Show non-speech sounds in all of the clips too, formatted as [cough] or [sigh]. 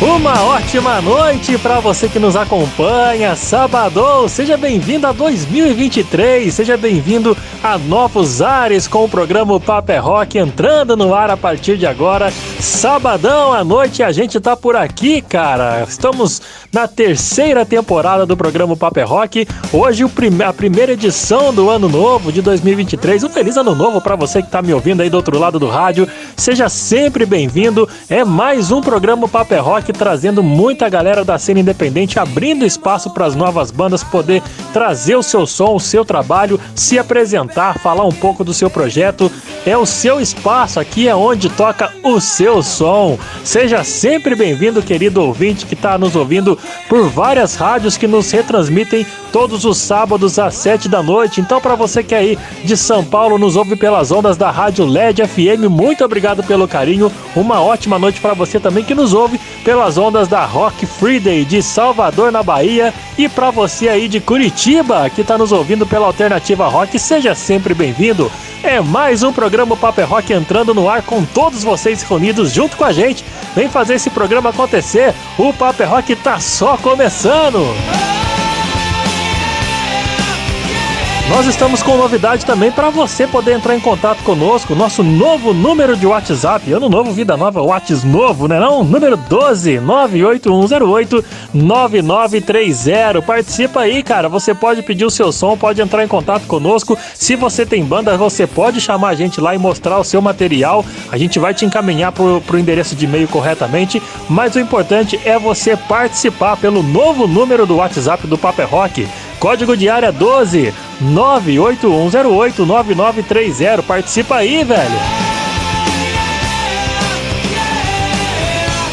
Uma ótima noite para você que nos acompanha. Sabadão, seja bem-vindo a 2023, seja bem-vindo a novos ares com o programa Paper é Rock entrando no ar a partir de agora. Sabadão à noite a gente tá por aqui, cara. Estamos na terceira temporada do programa Paper é Rock. Hoje a primeira edição do ano novo de 2023. Um feliz ano novo para você que tá me ouvindo aí do outro lado do rádio. Seja sempre bem-vindo. É mais um programa Paper é Rock Trazendo muita galera da cena independente, abrindo espaço para as novas bandas poder trazer o seu som, o seu trabalho, se apresentar, falar um pouco do seu projeto. É o seu espaço, aqui é onde toca o seu som. Seja sempre bem-vindo, querido ouvinte que está nos ouvindo por várias rádios que nos retransmitem todos os sábados às 7 da noite. Então, para você que é aí de São Paulo, nos ouve pelas ondas da Rádio LED FM, muito obrigado pelo carinho. Uma ótima noite para você também que nos ouve pelas ondas da Rock Friday de Salvador, na Bahia. E para você aí de Curitiba, que está nos ouvindo pela Alternativa Rock, seja sempre bem-vindo. É mais um programa Paper Rock entrando no ar com todos vocês reunidos junto com a gente. Vem fazer esse programa acontecer. O Paper Rock tá só começando. Nós estamos com novidade também para você poder entrar em contato conosco. Nosso novo número de WhatsApp, ano novo, vida nova, WhatsApp novo, né não? Número 12 98108 9930. Participa aí, cara. Você pode pedir o seu som, pode entrar em contato conosco. Se você tem banda, você pode chamar a gente lá e mostrar o seu material. A gente vai te encaminhar pro, pro endereço de e-mail corretamente. Mas o importante é você participar pelo novo número do WhatsApp do Paper Rock. Código de área 12 981089930. Participa aí, velho.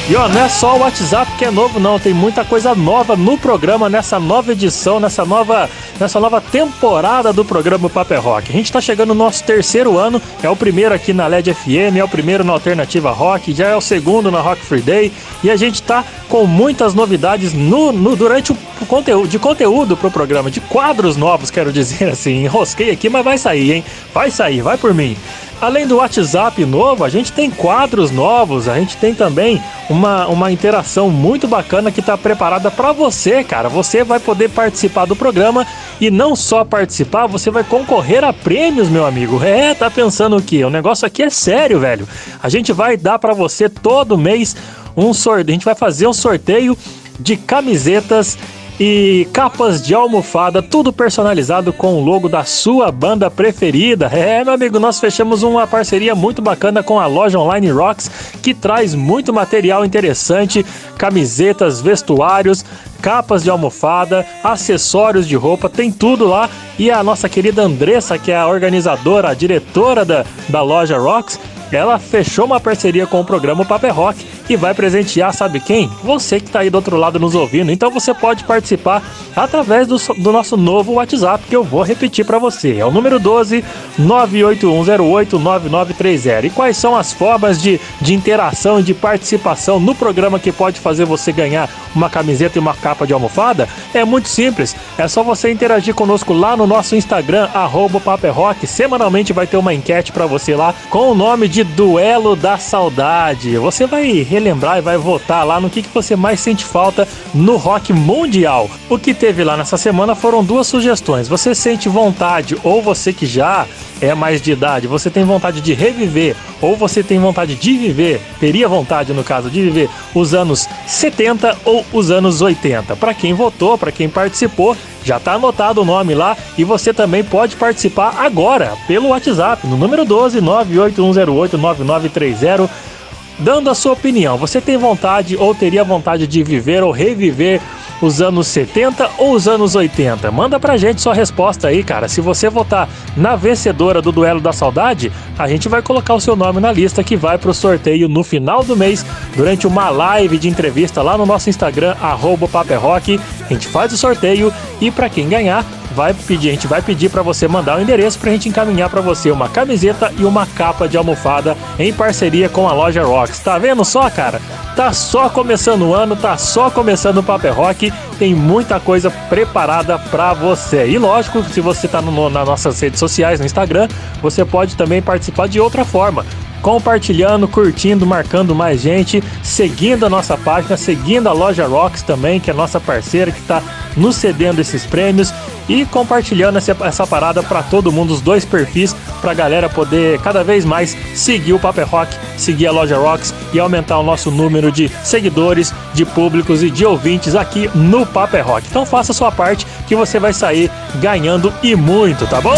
E ó, não é só o WhatsApp que é novo, não. Tem muita coisa nova no programa, nessa nova edição, nessa nova, nessa nova temporada do programa Paper Rock. A gente tá chegando no nosso terceiro ano, é o primeiro aqui na LED FM, é o primeiro na Alternativa Rock, já é o segundo na Rock Free Day. E a gente tá com muitas novidades no, no durante o conteúdo, de conteúdo pro programa, de quadros novos, quero dizer assim. Enrosquei aqui, mas vai sair, hein? Vai sair, vai por mim. Além do WhatsApp novo, a gente tem quadros novos, a gente tem também uma, uma interação muito bacana que está preparada para você, cara. Você vai poder participar do programa e não só participar, você vai concorrer a prêmios, meu amigo. É, tá pensando o quê? O negócio aqui é sério, velho. A gente vai dar para você todo mês um sorteio, a gente vai fazer um sorteio de camisetas e capas de almofada, tudo personalizado com o logo da sua banda preferida. É, meu amigo, nós fechamos uma parceria muito bacana com a loja online Rocks, que traz muito material interessante, camisetas, vestuários, capas de almofada, acessórios de roupa, tem tudo lá. E a nossa querida Andressa, que é a organizadora, a diretora da, da loja Rocks, ela fechou uma parceria com o programa Paper Rock e vai presentear, sabe quem? Você que está aí do outro lado nos ouvindo. Então você pode participar através do, do nosso novo WhatsApp que eu vou repetir para você. É o número 12 981089930. E quais são as formas de, de interação e de participação no programa que pode fazer você ganhar uma camiseta e uma capa de almofada? É muito simples. É só você interagir conosco lá no nosso Instagram, arroba Rock. Semanalmente vai ter uma enquete para você lá com o nome de Duelo da Saudade. Você vai relembrar e vai votar lá no que, que você mais sente falta no rock mundial. O que teve lá nessa semana foram duas sugestões. Você sente vontade, ou você que já é mais de idade, você tem vontade de reviver, ou você tem vontade de viver, teria vontade no caso de viver os anos 70 ou os anos 80. Para quem votou, para quem participou, já está anotado o nome lá e você também pode participar agora pelo WhatsApp no número 12 98108 9930 dando a sua opinião. Você tem vontade ou teria vontade de viver ou reviver os anos 70 ou os anos 80? Manda pra gente sua resposta aí, cara. Se você votar na vencedora do Duelo da Saudade, a gente vai colocar o seu nome na lista que vai pro sorteio no final do mês, durante uma live de entrevista lá no nosso Instagram, arroba Paperrock. A gente faz o sorteio e para quem ganhar, vai pedir, a gente vai pedir para você mandar o endereço pra gente encaminhar para você uma camiseta e uma capa de almofada em parceria com a loja Rocks. Tá vendo só, cara? Tá só começando o ano, tá só começando o Paper Rock, tem muita coisa preparada para você. E lógico, se você tá no, nas nossas redes sociais, no Instagram, você pode também participar de outra forma compartilhando, curtindo, marcando mais gente, seguindo a nossa página, seguindo a loja Rocks também, que é nossa parceira que está nos cedendo esses prêmios e compartilhando essa, essa parada para todo mundo, os dois perfis, para a galera poder cada vez mais seguir o Paper Rock, seguir a loja Rocks e aumentar o nosso número de seguidores, de públicos e de ouvintes aqui no Paper Rock. Então faça a sua parte que você vai sair ganhando e muito, tá bom?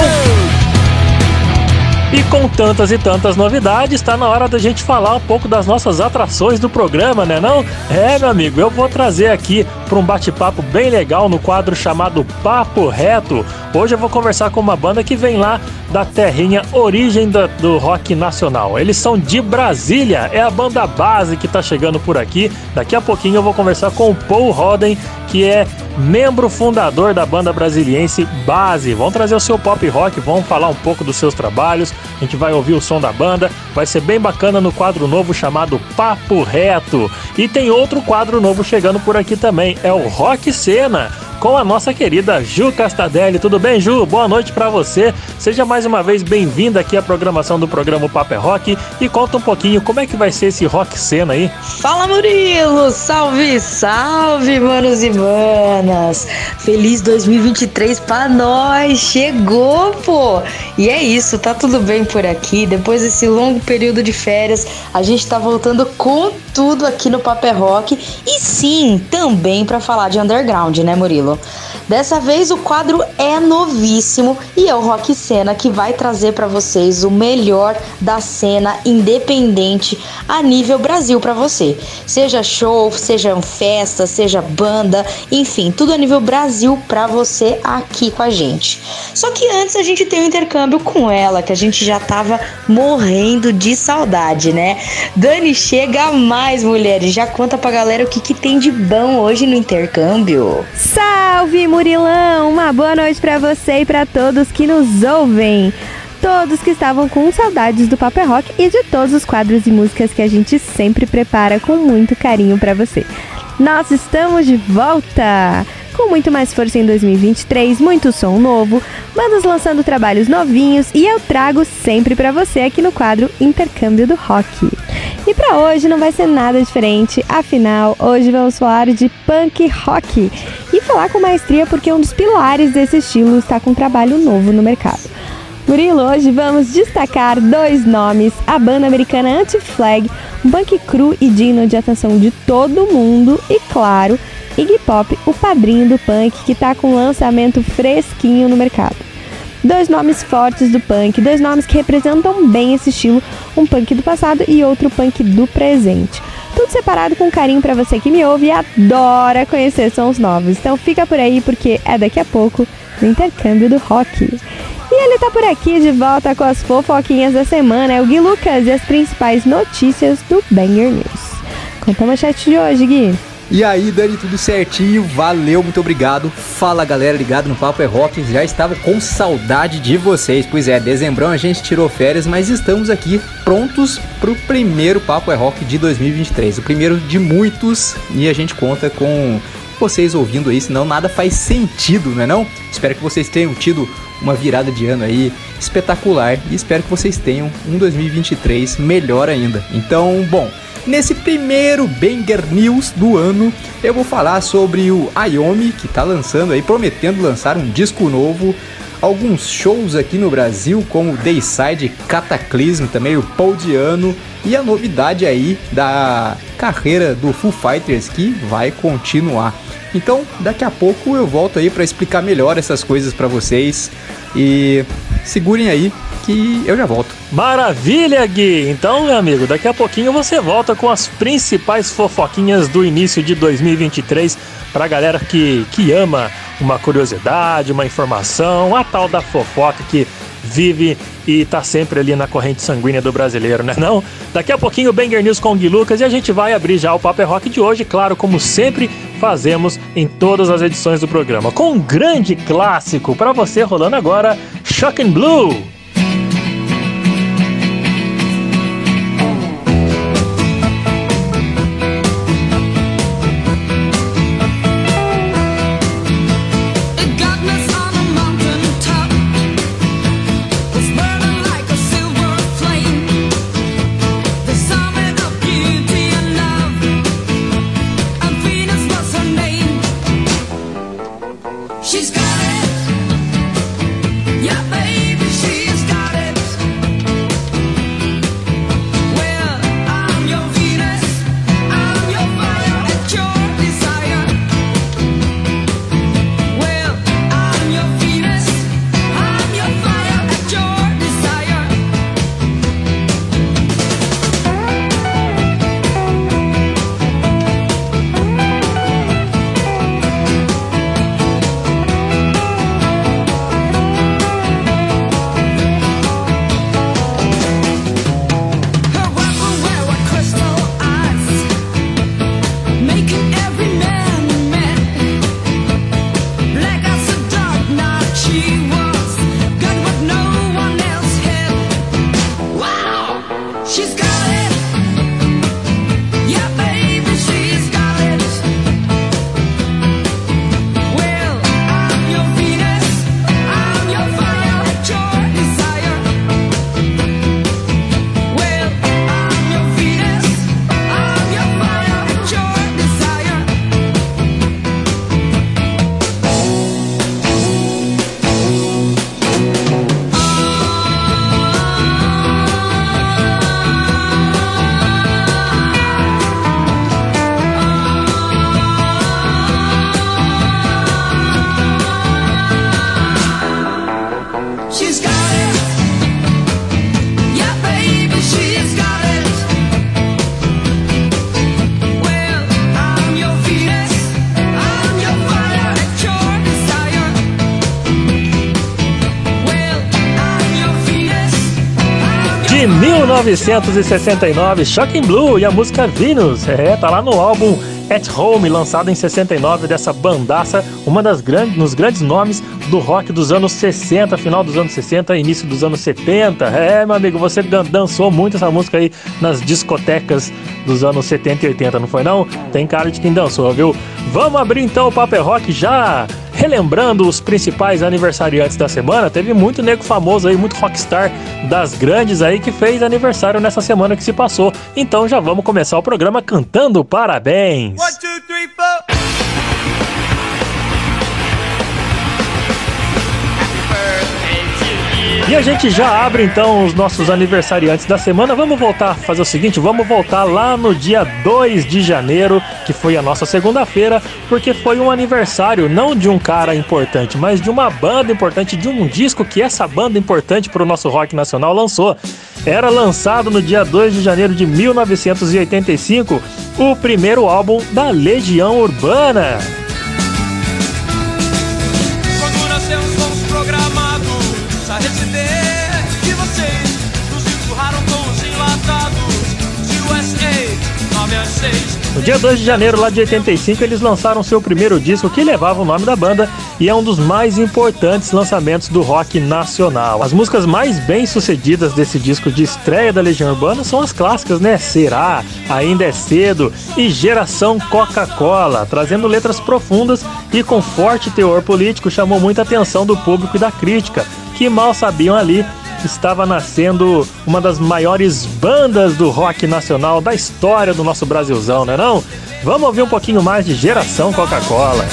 E com tantas e tantas novidades, está na hora da gente falar um pouco das nossas atrações do programa, né não? É, meu amigo, eu vou trazer aqui para um bate-papo bem legal no quadro chamado Papo Reto. Hoje eu vou conversar com uma banda que vem lá da terrinha origem do, do rock nacional. Eles são de Brasília, é a banda base que está chegando por aqui. Daqui a pouquinho eu vou conversar com o Paul Roden, que é membro fundador da banda brasiliense Base. Vão trazer o seu pop rock, vão falar um pouco dos seus trabalhos. A gente vai ouvir o som da banda. Vai ser bem bacana no quadro novo chamado Papo Reto. E tem outro quadro novo chegando por aqui também, é o Rock Cena com a nossa querida Ju Castadelli. Tudo bem, Ju? Boa noite para você. Seja mais uma vez bem-vinda aqui à programação do programa Paper é Rock e conta um pouquinho como é que vai ser esse rock cena aí. Fala, Murilo! Salve, salve, manos e manas! Feliz 2023 pra nós! Chegou, pô! E é isso, tá tudo bem por aqui. Depois desse longo período de férias, a gente tá voltando com tudo aqui no Paper Rock e sim, também para falar de underground, né, Murilo? Dessa vez o quadro é novíssimo e é o Rock Cena que vai trazer para vocês o melhor da cena independente a nível Brasil para você. Seja show, seja festa, seja banda, enfim, tudo a nível Brasil para você aqui com a gente. Só que antes a gente tem um intercâmbio com ela, que a gente já tava morrendo de saudade, né? Dani, chega mais, mulheres, já conta pra galera o que, que tem de bom hoje no intercâmbio. Salve Murilão! Uma boa noite para você e para todos que nos ouvem. Todos que estavam com saudades do Paper Rock e de todos os quadros e músicas que a gente sempre prepara com muito carinho para você. Nós estamos de volta! Com muito mais força em 2023, muito som novo, bandas lançando trabalhos novinhos e eu trago sempre para você aqui no quadro Intercâmbio do Rock. E para hoje não vai ser nada diferente, afinal, hoje vamos falar de punk rock e falar com maestria porque um dos pilares desse estilo está com um trabalho novo no mercado. Murilo, hoje vamos destacar dois nomes: a banda americana Anti-Flag, um punk cru e digno de atenção de todo mundo, e claro, Iggy Pop, o padrinho do punk que está com um lançamento fresquinho no mercado. Dois nomes fortes do punk, dois nomes que representam bem esse estilo, um punk do passado e outro punk do presente. Tudo separado com carinho para você que me ouve e adora conhecer sons novos. Então fica por aí porque é daqui a pouco no intercâmbio do rock. E ele tá por aqui de volta com as fofoquinhas da semana, é o Gui Lucas e as principais notícias do Banger News. Conta a manchete de hoje, Gui. E aí, Dani, tudo certinho? Valeu, muito obrigado. Fala galera ligado no Papo é Rock, já estava com saudade de vocês. Pois é, dezembrão a gente tirou férias, mas estamos aqui prontos para o primeiro Papo é Rock de 2023. O primeiro de muitos e a gente conta com vocês ouvindo aí, senão nada faz sentido, não é não? Espero que vocês tenham tido uma virada de ano aí espetacular e espero que vocês tenham um 2023 melhor ainda. Então, bom, Nesse primeiro Banger News do ano, eu vou falar sobre o Ayomi, que está lançando aí, prometendo lançar um disco novo. Alguns shows aqui no Brasil, como o Dayside Cataclysm, também o Paudiano, e a novidade aí da carreira do Foo Fighters que vai continuar. Então, daqui a pouco eu volto aí para explicar melhor essas coisas para vocês e segurem aí que eu já volto. Maravilha, Gui! Então, meu amigo, daqui a pouquinho você volta com as principais fofoquinhas do início de 2023 pra galera que, que ama uma curiosidade, uma informação, a tal da fofoca que vive e tá sempre ali na corrente sanguínea do brasileiro, né não? Daqui a pouquinho o Banger News com o Gui Lucas e a gente vai abrir já o Paper é Rock de hoje, claro, como sempre fazemos em todas as edições do programa, com um grande clássico para você rolando agora, Shocking Blue. 1969, Shocking Blue e a música Venus. É, tá lá no álbum At Home, lançado em 69 dessa bandaça, uma das grandes, nos grandes nomes do rock dos anos 60, final dos anos 60, início dos anos 70. É, meu amigo, você dançou muito essa música aí nas discotecas dos anos 70 e 80, não foi não? Tem cara de quem dançou, viu? Vamos abrir então o Paper Rock já relembrando os principais aniversariantes da semana. Teve muito nego famoso aí, muito rockstar das grandes aí que fez aniversário nessa semana que se passou. Então já vamos começar o programa cantando parabéns. E a gente já abre então os nossos aniversariantes da semana. Vamos voltar fazer o seguinte: vamos voltar lá no dia 2 de janeiro, que foi a nossa segunda-feira, porque foi um aniversário não de um cara importante, mas de uma banda importante, de um disco que essa banda importante para o nosso rock nacional lançou. Era lançado no dia 2 de janeiro de 1985 o primeiro álbum da Legião Urbana. No dia 2 de janeiro lá de 85, eles lançaram seu primeiro disco que levava o nome da banda e é um dos mais importantes lançamentos do rock nacional. As músicas mais bem sucedidas desse disco de estreia da Legião Urbana são as clássicas, né? Será, Ainda é Cedo e Geração Coca-Cola, trazendo letras profundas e com forte teor político, chamou muita atenção do público e da crítica, que mal sabiam ali estava nascendo uma das maiores bandas do rock nacional da história do nosso Brasilzão, né não? Vamos ouvir um pouquinho mais de Geração Coca-Cola.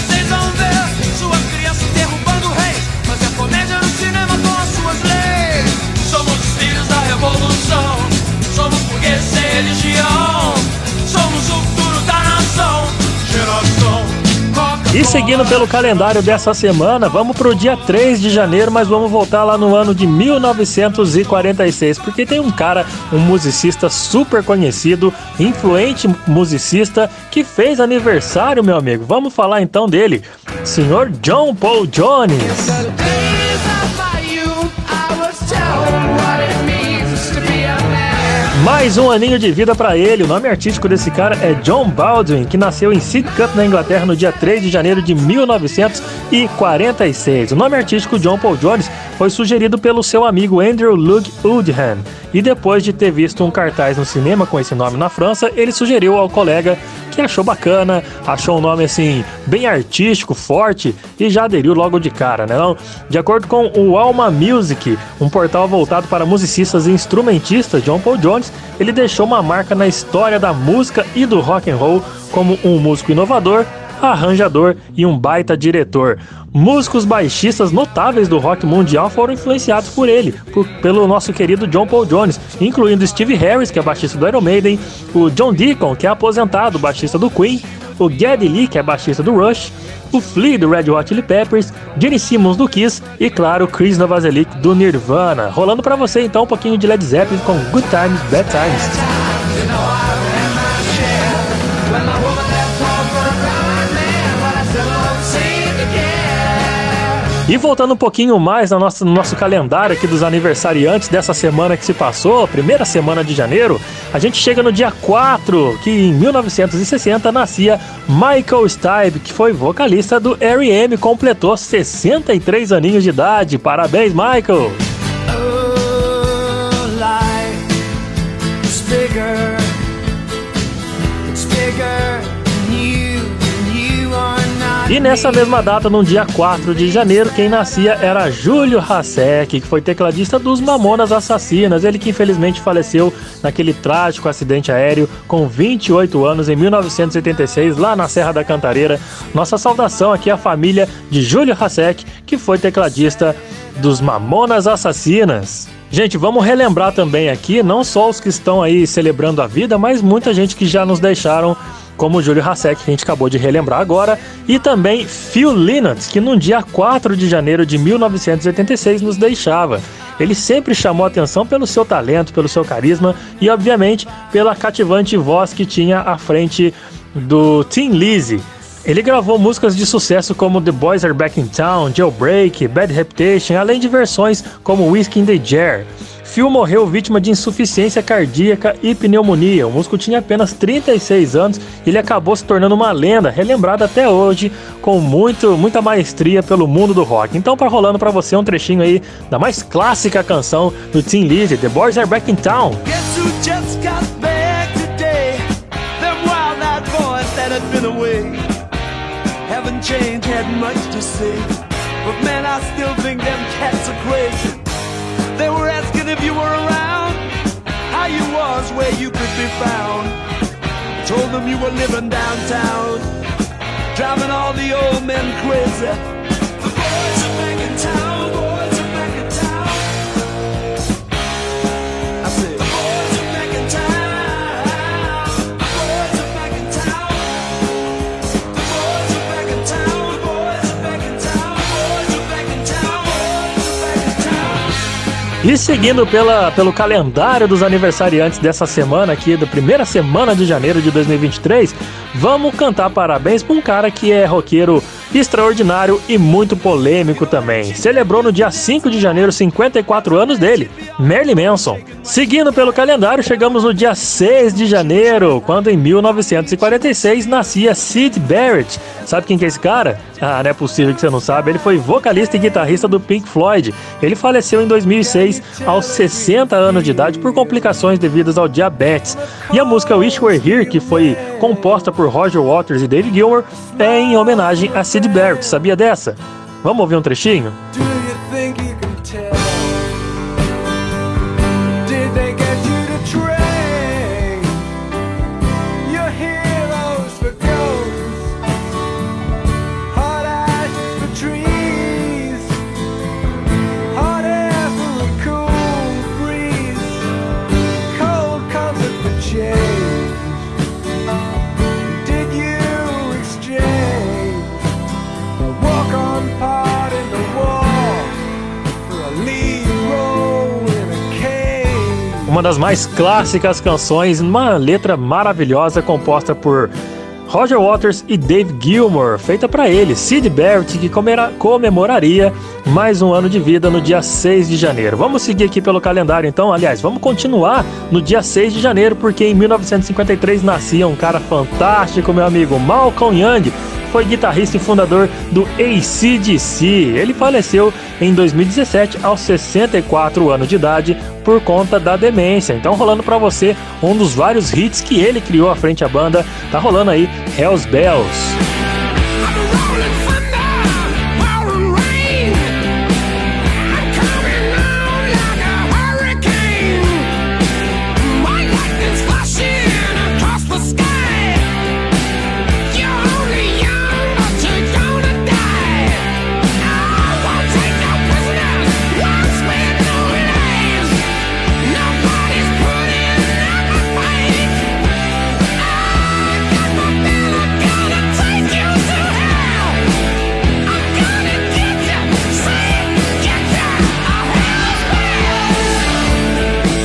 E seguindo pelo calendário dessa semana, vamos para o dia 3 de janeiro, mas vamos voltar lá no ano de 1946, porque tem um cara, um musicista super conhecido, influente musicista, que fez aniversário, meu amigo. Vamos falar então dele, senhor John Paul Jones. Mais um aninho de vida para ele. O nome artístico desse cara é John Baldwin, que nasceu em Sidcup, na Inglaterra, no dia 3 de janeiro de 1946. O nome artístico John Paul Jones foi sugerido pelo seu amigo Andrew Lug Woodham. E depois de ter visto um cartaz no cinema com esse nome na França, ele sugeriu ao colega que achou bacana, achou um nome assim bem artístico, forte e já aderiu logo de cara, né? Não? De acordo com o Alma Music, um portal voltado para musicistas e instrumentistas, John Paul Jones, ele deixou uma marca na história da música e do rock and roll como um músico inovador, arranjador e um baita diretor. Músicos baixistas notáveis do rock mundial foram influenciados por ele, por, pelo nosso querido John Paul Jones, incluindo Steve Harris, que é baixista do Iron Maiden, o John Deacon, que é aposentado, baixista do Queen, o Geddy Lee, que é baixista do Rush, o Flea do Red Hot Chili Peppers, Gene Simmons do Kiss e, claro, Chris Novoselic do Nirvana. Rolando para você então um pouquinho de Led Zeppelin com Good Times, Bad Times. E voltando um pouquinho mais no nosso, no nosso calendário aqui dos aniversariantes dessa semana que se passou, primeira semana de janeiro, a gente chega no dia 4, que em 1960 nascia Michael Stipe, que foi vocalista do R.E.M., completou 63 aninhos de idade. Parabéns, Michael! Oh, E nessa mesma data, no dia 4 de janeiro, quem nascia era Júlio Hasek, que foi tecladista dos Mamonas Assassinas. Ele que infelizmente faleceu naquele trágico acidente aéreo com 28 anos em 1986, lá na Serra da Cantareira. Nossa saudação aqui à família de Júlio Hasek, que foi tecladista dos Mamonas Assassinas. Gente, vamos relembrar também aqui, não só os que estão aí celebrando a vida, mas muita gente que já nos deixaram como o Júlio Hasek, que a gente acabou de relembrar agora, e também Phil Lynott, que no dia 4 de janeiro de 1986 nos deixava. Ele sempre chamou atenção pelo seu talento, pelo seu carisma e, obviamente, pela cativante voz que tinha à frente do Tim Lizzy. Ele gravou músicas de sucesso como The Boys Are Back in Town, Jailbreak, Bad Reputation, além de versões como Whiskey in the Jar. Phil morreu vítima de insuficiência cardíaca e pneumonia. O músico tinha apenas 36 anos e ele acabou se tornando uma lenda, relembrada até hoje com muito, muita maestria pelo mundo do rock. Então, para rolando para você um trechinho aí da mais clássica canção do Tim Lizzy, The Boys Are Back in Town. Had much to say, but man, I still think them cats are crazy. They were asking if you were around, how you was, where you could be found. Told them you were living downtown, driving all the old men crazy. The boys are back in town, E seguindo pela, pelo calendário dos aniversariantes dessa semana aqui, da primeira semana de janeiro de 2023, vamos cantar parabéns para um cara que é roqueiro extraordinário e muito polêmico também. Celebrou no dia 5 de janeiro 54 anos dele, Marilyn Manson. Seguindo pelo calendário, chegamos no dia 6 de janeiro, quando em 1946 nascia Sid Barrett. Sabe quem que é esse cara? Ah, não é possível que você não sabe. Ele foi vocalista e guitarrista do Pink Floyd. Ele faleceu em 2006, aos 60 anos de idade, por complicações devidas ao diabetes. E a música Wish We're Here, que foi composta por Roger Waters e David Gilmour, é em homenagem a Sid Barrett. Sabia dessa? Vamos ouvir um trechinho? Uma das mais clássicas canções, uma letra maravilhosa composta por Roger Waters e Dave Gilmore, feita para ele, Sid Barrett, que comemoraria mais um ano de vida no dia 6 de janeiro. Vamos seguir aqui pelo calendário então, aliás, vamos continuar no dia 6 de janeiro, porque em 1953 nascia um cara fantástico, meu amigo Malcolm Young, foi guitarrista e fundador do ACDC. Ele faleceu em 2017 aos 64 anos de idade por conta da demência. Então rolando para você um dos vários hits que ele criou à frente à banda, tá rolando aí Hells Bells.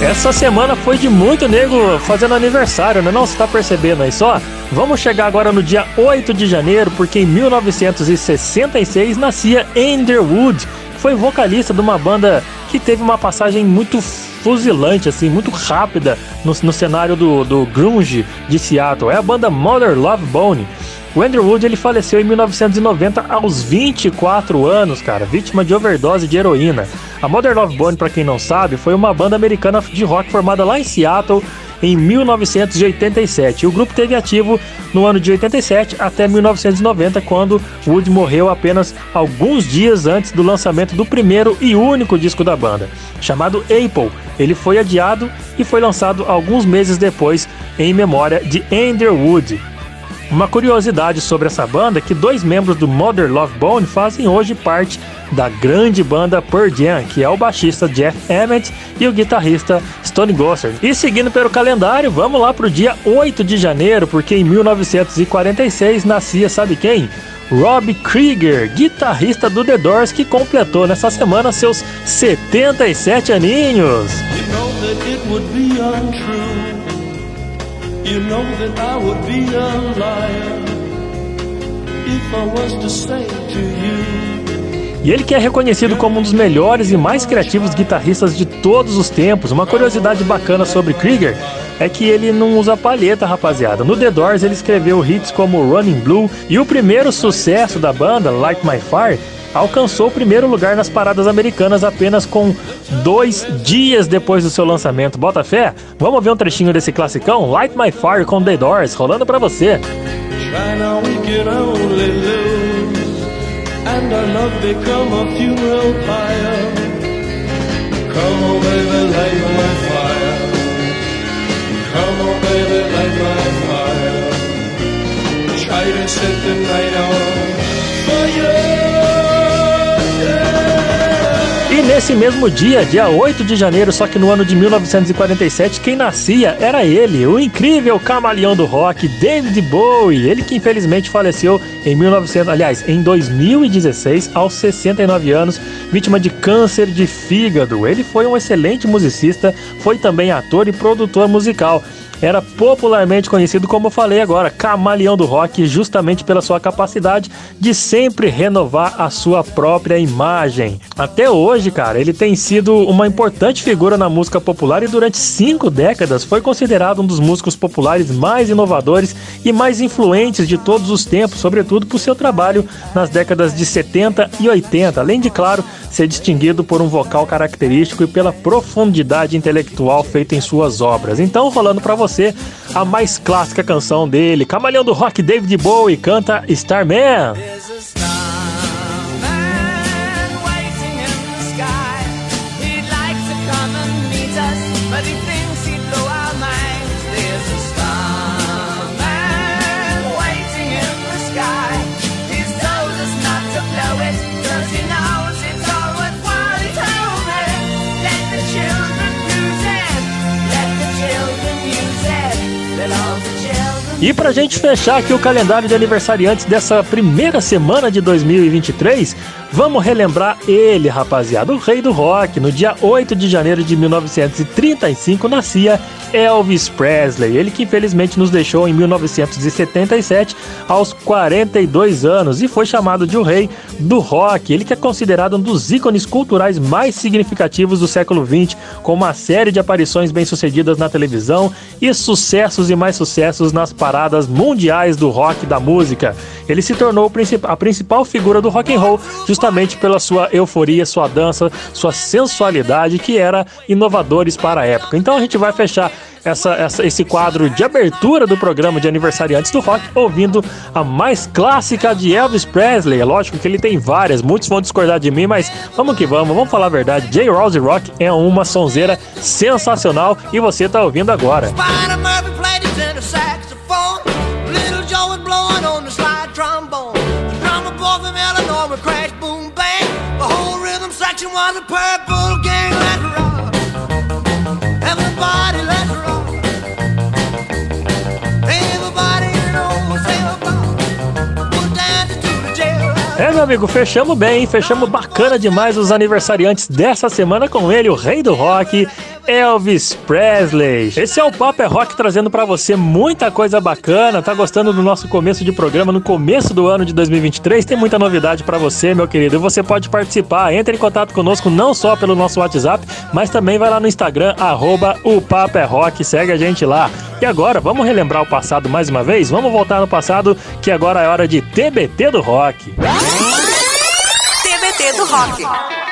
Essa semana foi de muito nego fazendo aniversário, né? Não, você tá percebendo aí só? Vamos chegar agora no dia 8 de janeiro, porque em 1966 nascia Andrew Wood, que foi vocalista de uma banda que teve uma passagem muito fuzilante, assim, muito rápida no, no cenário do, do grunge de Seattle. É a banda Mother Love Bone. O Andrew Wood ele faleceu em 1990 aos 24 anos, cara, vítima de overdose de heroína. A Mother Love Bone, para quem não sabe, foi uma banda americana de rock formada lá em Seattle em 1987. O grupo teve ativo no ano de 87 até 1990, quando Wood morreu apenas alguns dias antes do lançamento do primeiro e único disco da banda, chamado Apple. Ele foi adiado e foi lançado alguns meses depois em memória de Andrew Wood. Uma curiosidade sobre essa banda é que dois membros do Mother Love Bone fazem hoje parte da grande banda Pearl Jam, que é o baixista Jeff Emmett e o guitarrista Stone Gossard. E seguindo pelo calendário, vamos lá para o dia 8 de janeiro, porque em 1946 nascia, sabe quem? Rob Krieger, guitarrista do The Doors, que completou nessa semana seus 77 aninhos. You know You know that I would be a liar if I was to say to you. E ele que é reconhecido como um dos melhores e mais criativos guitarristas de todos os tempos. Uma curiosidade bacana sobre Krieger é que ele não usa palheta, rapaziada. No The Doors ele escreveu hits como Running Blue e o primeiro sucesso da banda, Light My Fire, alcançou o primeiro lugar nas paradas americanas apenas com dois dias depois do seu lançamento. Bota fé? Vamos ver um trechinho desse classicão? Light My Fire com The Doors, rolando pra você. Try to set the night on fire nesse mesmo dia, dia 8 de janeiro, só que no ano de 1947, quem nascia era ele, o incrível camaleão do rock, David Bowie. Ele que infelizmente faleceu em 1900, aliás, em 2016, aos 69 anos, vítima de câncer de fígado. Ele foi um excelente musicista, foi também ator e produtor musical era popularmente conhecido como eu falei agora, camaleão do rock, justamente pela sua capacidade de sempre renovar a sua própria imagem. Até hoje, cara, ele tem sido uma importante figura na música popular e durante cinco décadas foi considerado um dos músicos populares mais inovadores e mais influentes de todos os tempos, sobretudo por seu trabalho nas décadas de 70 e 80, além de, claro, ser distinguido por um vocal característico e pela profundidade intelectual feita em suas obras. Então, rolando para você a mais clássica canção dele, Camaleão do Rock David Bowie canta Starman. E pra gente fechar aqui o calendário de aniversariantes dessa primeira semana de 2023, vamos relembrar ele, rapaziada, o rei do rock. No dia 8 de janeiro de 1935 nascia Elvis Presley, ele que infelizmente nos deixou em 1977 aos 42 anos e foi chamado de o rei do rock. Ele que é considerado um dos ícones culturais mais significativos do século 20, com uma série de aparições bem-sucedidas na televisão e sucessos e mais sucessos nas paradas mundiais do rock e da música. Ele se tornou a principal figura do rock and roll justamente pela sua euforia, sua dança, sua sensualidade que era inovadores para a época. Então a gente vai fechar essa, essa, esse quadro de abertura do programa de aniversariantes do rock, ouvindo a mais clássica de Elvis Presley. É lógico que ele tem várias, muitos vão discordar de mim, mas vamos que vamos, vamos falar a verdade. J. Rose Rock é uma sonzeira sensacional e você está ouvindo agora. Was a purple gang, rock. Everybody, rock. É, meu amigo, fechamos bem, fechamos bacana demais os aniversariantes dessa semana com ele, o rei do rock, Elvis Presley. Esse é o Papo é Rock trazendo para você muita coisa bacana. Tá gostando do nosso começo de programa no começo do ano de 2023? Tem muita novidade para você, meu querido. E você pode participar. Entre em contato conosco não só pelo nosso WhatsApp, mas também vai lá no Instagram arroba o Papo é Rock. Segue a gente lá. E agora, vamos relembrar o passado mais uma vez? Vamos voltar no passado, que agora é hora de TBT do Rock. TBT do Rock.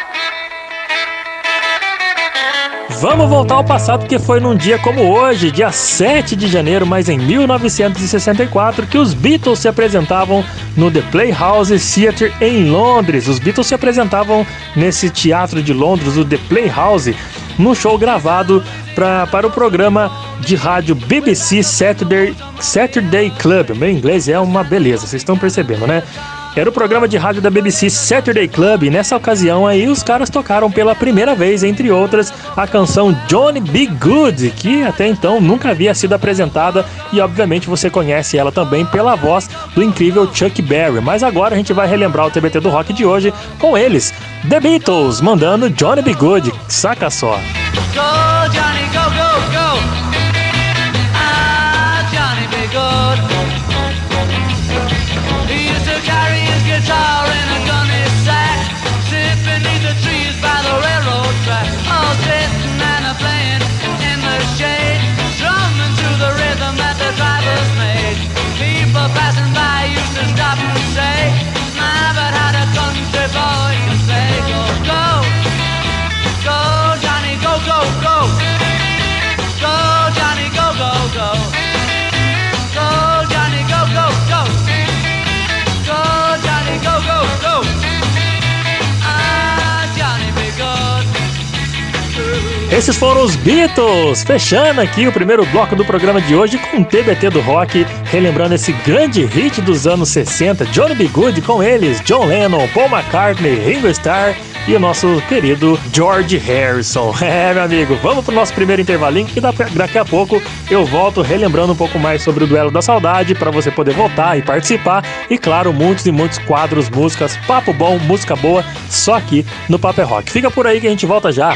Vamos voltar ao passado porque foi num dia como hoje, dia 7 de janeiro, mas em 1964, que os Beatles se apresentavam no The Playhouse Theatre em Londres. Os Beatles se apresentavam nesse teatro de Londres, o The Playhouse, num show gravado pra, para o programa de rádio BBC Saturday, Saturday Club. Meu inglês é uma beleza, vocês estão percebendo, né? Era o programa de rádio da BBC Saturday Club e nessa ocasião aí os caras tocaram pela primeira vez, entre outras, a canção Johnny Be Good, que até então nunca havia sido apresentada e obviamente você conhece ela também pela voz do incrível Chuck Berry. Mas agora a gente vai relembrar o TBT do rock de hoje com eles, The Beatles, mandando Johnny Be Good. Saca só. Go Johnny, Esses foram os Beatles, fechando aqui o primeiro bloco do programa de hoje com o TBT do rock, relembrando esse grande hit dos anos 60, Johnny B. Good com eles, John Lennon, Paul McCartney, Ringo Starr e o nosso querido George Harrison. [laughs] É, meu amigo, vamos pro nosso primeiro intervalinho e daqui a pouco eu volto relembrando um pouco mais sobre o Duelo da Saudade para você poder voltar e participar e claro, muitos e muitos quadros, músicas, papo bom, música boa, só aqui no Paper é Rock. Fica por aí que a gente volta já.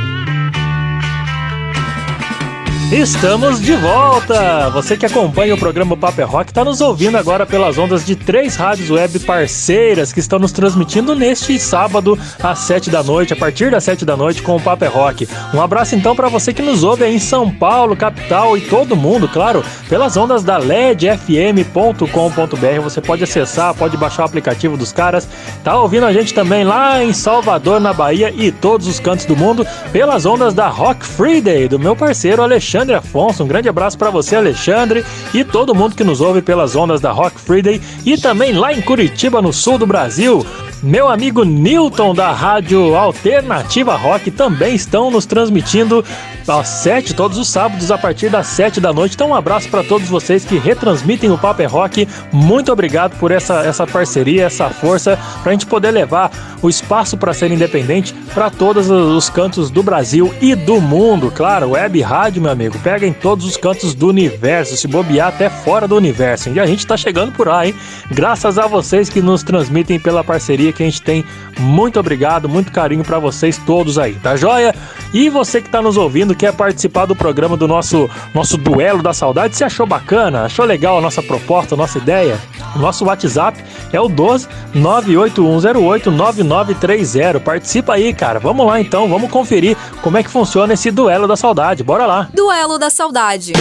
Estamos de volta! Você que acompanha o programa Paper Rock está nos ouvindo agora pelas ondas de três rádios web parceiras que estão nos transmitindo neste sábado às sete da noite, a partir das sete da noite com o Paper Rock. Um abraço então para você que nos ouve aí em São Paulo, capital e todo mundo, claro, pelas ondas da ledfm.com.br. Você pode acessar, pode baixar o aplicativo dos caras. Tá ouvindo a gente também lá em Salvador, na Bahia e todos os cantos do mundo pelas ondas da Rock Friday do meu parceiro Alexandre Alexandre Afonso. Um grande abraço para você, Alexandre, e todo mundo que nos ouve pelas ondas da Rock Friday e também lá em Curitiba, no sul do Brasil. Meu amigo Newton da Rádio Alternativa Rock também estão nos transmitindo às 7, todos os sábados, a partir das 7 da noite. Então, um abraço para todos vocês que retransmitem o Paper é Rock. Muito obrigado por essa, essa parceria, essa força, para a gente poder levar o espaço para ser independente para todos os cantos do Brasil e do mundo. Claro, web rádio, meu amigo, pega em todos os cantos do universo, se bobear até fora do universo. E a gente está chegando por lá, hein? Graças a vocês que nos transmitem pela parceria que a gente tem. Muito obrigado, muito carinho para vocês todos aí, tá joia? E você que está nos ouvindo, quer participar do programa do nosso, nosso Duelo da Saudade, se achou bacana, achou legal a nossa proposta, a nossa ideia? O nosso WhatsApp é o 12 98108 9930. Participa aí, cara. Vamos lá então, vamos conferir como é que funciona esse Duelo da Saudade. Bora lá. Duelo da Saudade.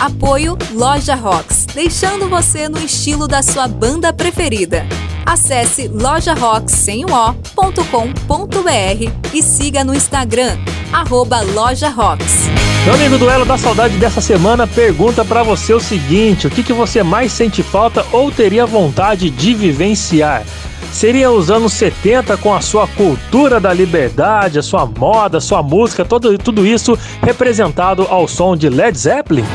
Apoio Loja Rocks, deixando você no estilo da sua banda preferida. Acesse lojarocks.com.br e siga no Instagram, lojarocks. Meu amigo Duelo da Saudade dessa semana pergunta para você o seguinte: o que, que você mais sente falta ou teria vontade de vivenciar? Seria os anos 70 com a sua cultura da liberdade, a sua moda, a sua música, todo, tudo isso representado ao som de Led Zeppelin?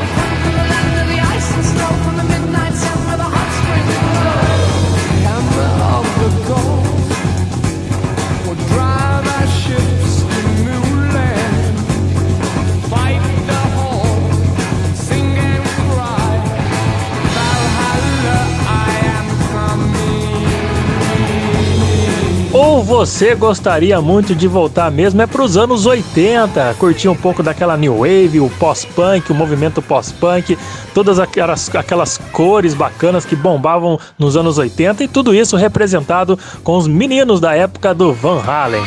Você gostaria muito de voltar mesmo é para os anos 80, curtir um pouco daquela new wave, o pós-punk, o movimento pós-punk, todas aquelas, aquelas cores bacanas que bombavam nos anos 80 e tudo isso representado com os meninos da época do Van Halen.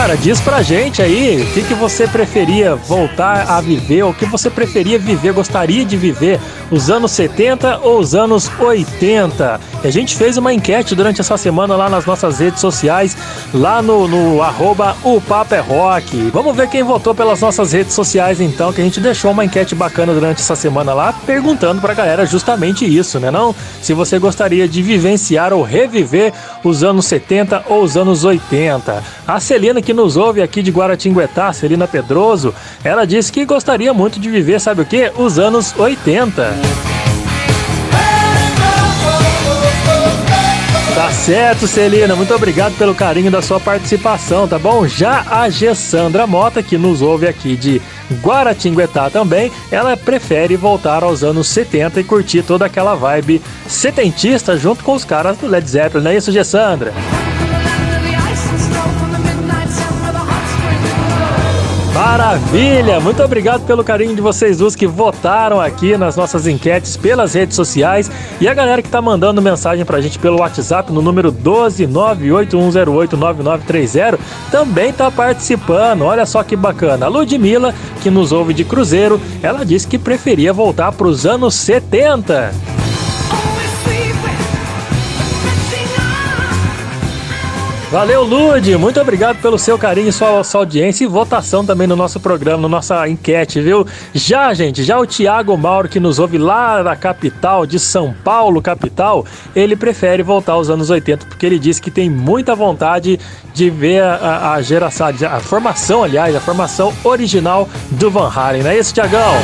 Cara, diz pra gente aí o que, que você preferia voltar a viver, o que você preferia viver, gostaria de viver, os anos 70 ou os anos 80. E a gente fez uma enquete durante essa semana lá nas nossas redes sociais, lá no, no arroba o é Rock. Vamos ver quem votou pelas nossas redes sociais então, que a gente deixou uma enquete bacana durante essa semana lá, perguntando pra galera justamente isso, né não? Se você gostaria de vivenciar ou reviver os anos 70 ou os anos 80. A Celina que nos ouve aqui de Guaratinguetá, Celina Pedroso, ela disse que gostaria muito de viver, sabe o que? Os anos 80. Tá certo, Celina. Muito obrigado pelo carinho da sua participação, tá bom? Já a Gessandra Mota, que nos ouve aqui de Guaratinguetá também, ela prefere voltar aos anos 70 e curtir toda aquela vibe setentista junto com os caras do Led Zeppelin. Não é isso, Gessandra? Maravilha! Muito obrigado pelo carinho de vocês duas que votaram aqui nas nossas enquetes pelas redes sociais e a galera que tá mandando mensagem pra gente pelo WhatsApp no número 12981089930 também tá participando. Olha só que bacana. A Ludmilla, que nos ouve de Cruzeiro, ela disse que preferia voltar para os anos 70. Valeu, Lude! Muito obrigado pelo seu carinho, sua, sua audiência e votação também no nosso programa, na nossa enquete, viu? Já, gente, já o Tiago Mauro, que nos ouve lá da capital, de São Paulo, capital, ele prefere voltar aos anos 80, porque ele diz que tem muita vontade de ver a, a geração, a formação, aliás, a formação original do Van Halen, não é isso, Tiagão?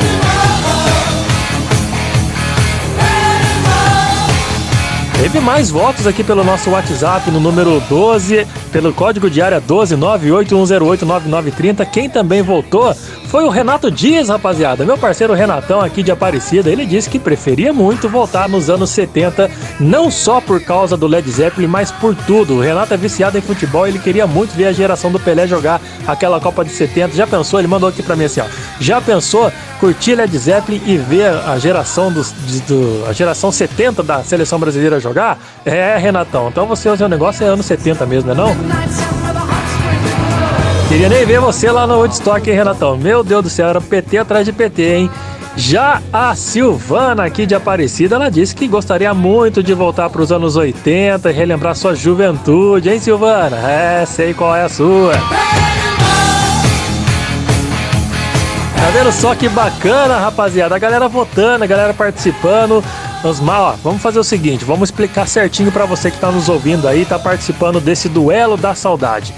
Teve mais votos aqui pelo nosso WhatsApp no número 12, pelo código de área 12981089930. Quem também votou foi o Renato Dias, rapaziada. Meu parceiro Renatão aqui de Aparecida. Ele disse que preferia muito voltar nos anos 70, não só por causa do Led Zeppelin, mas por tudo. O Renato é viciado em futebol, ele queria muito ver a geração do Pelé jogar aquela Copa de 70. Já pensou? Ele mandou aqui pra mim assim, ó. Já pensou curtir Led Zeppelin e ver a geração dos, do, a geração 70 da seleção brasileira jogar? É, Renatão. Então você, o seu negócio é anos 70 mesmo, não é não? Queria nem ver você lá no Woodstock, hein, Renatão? Meu Deus do céu, era PT atrás de PT, hein? Já a Silvana aqui de Aparecida, ela disse que gostaria muito de voltar para os anos 80 e relembrar sua juventude, hein, Silvana? É, sei qual é a sua. Tá vendo só que bacana, rapaziada? A galera votando, a galera participando. Vamos, ó, vamos fazer o seguinte, vamos explicar certinho para você que tá nos ouvindo aí, tá participando desse duelo da saudade.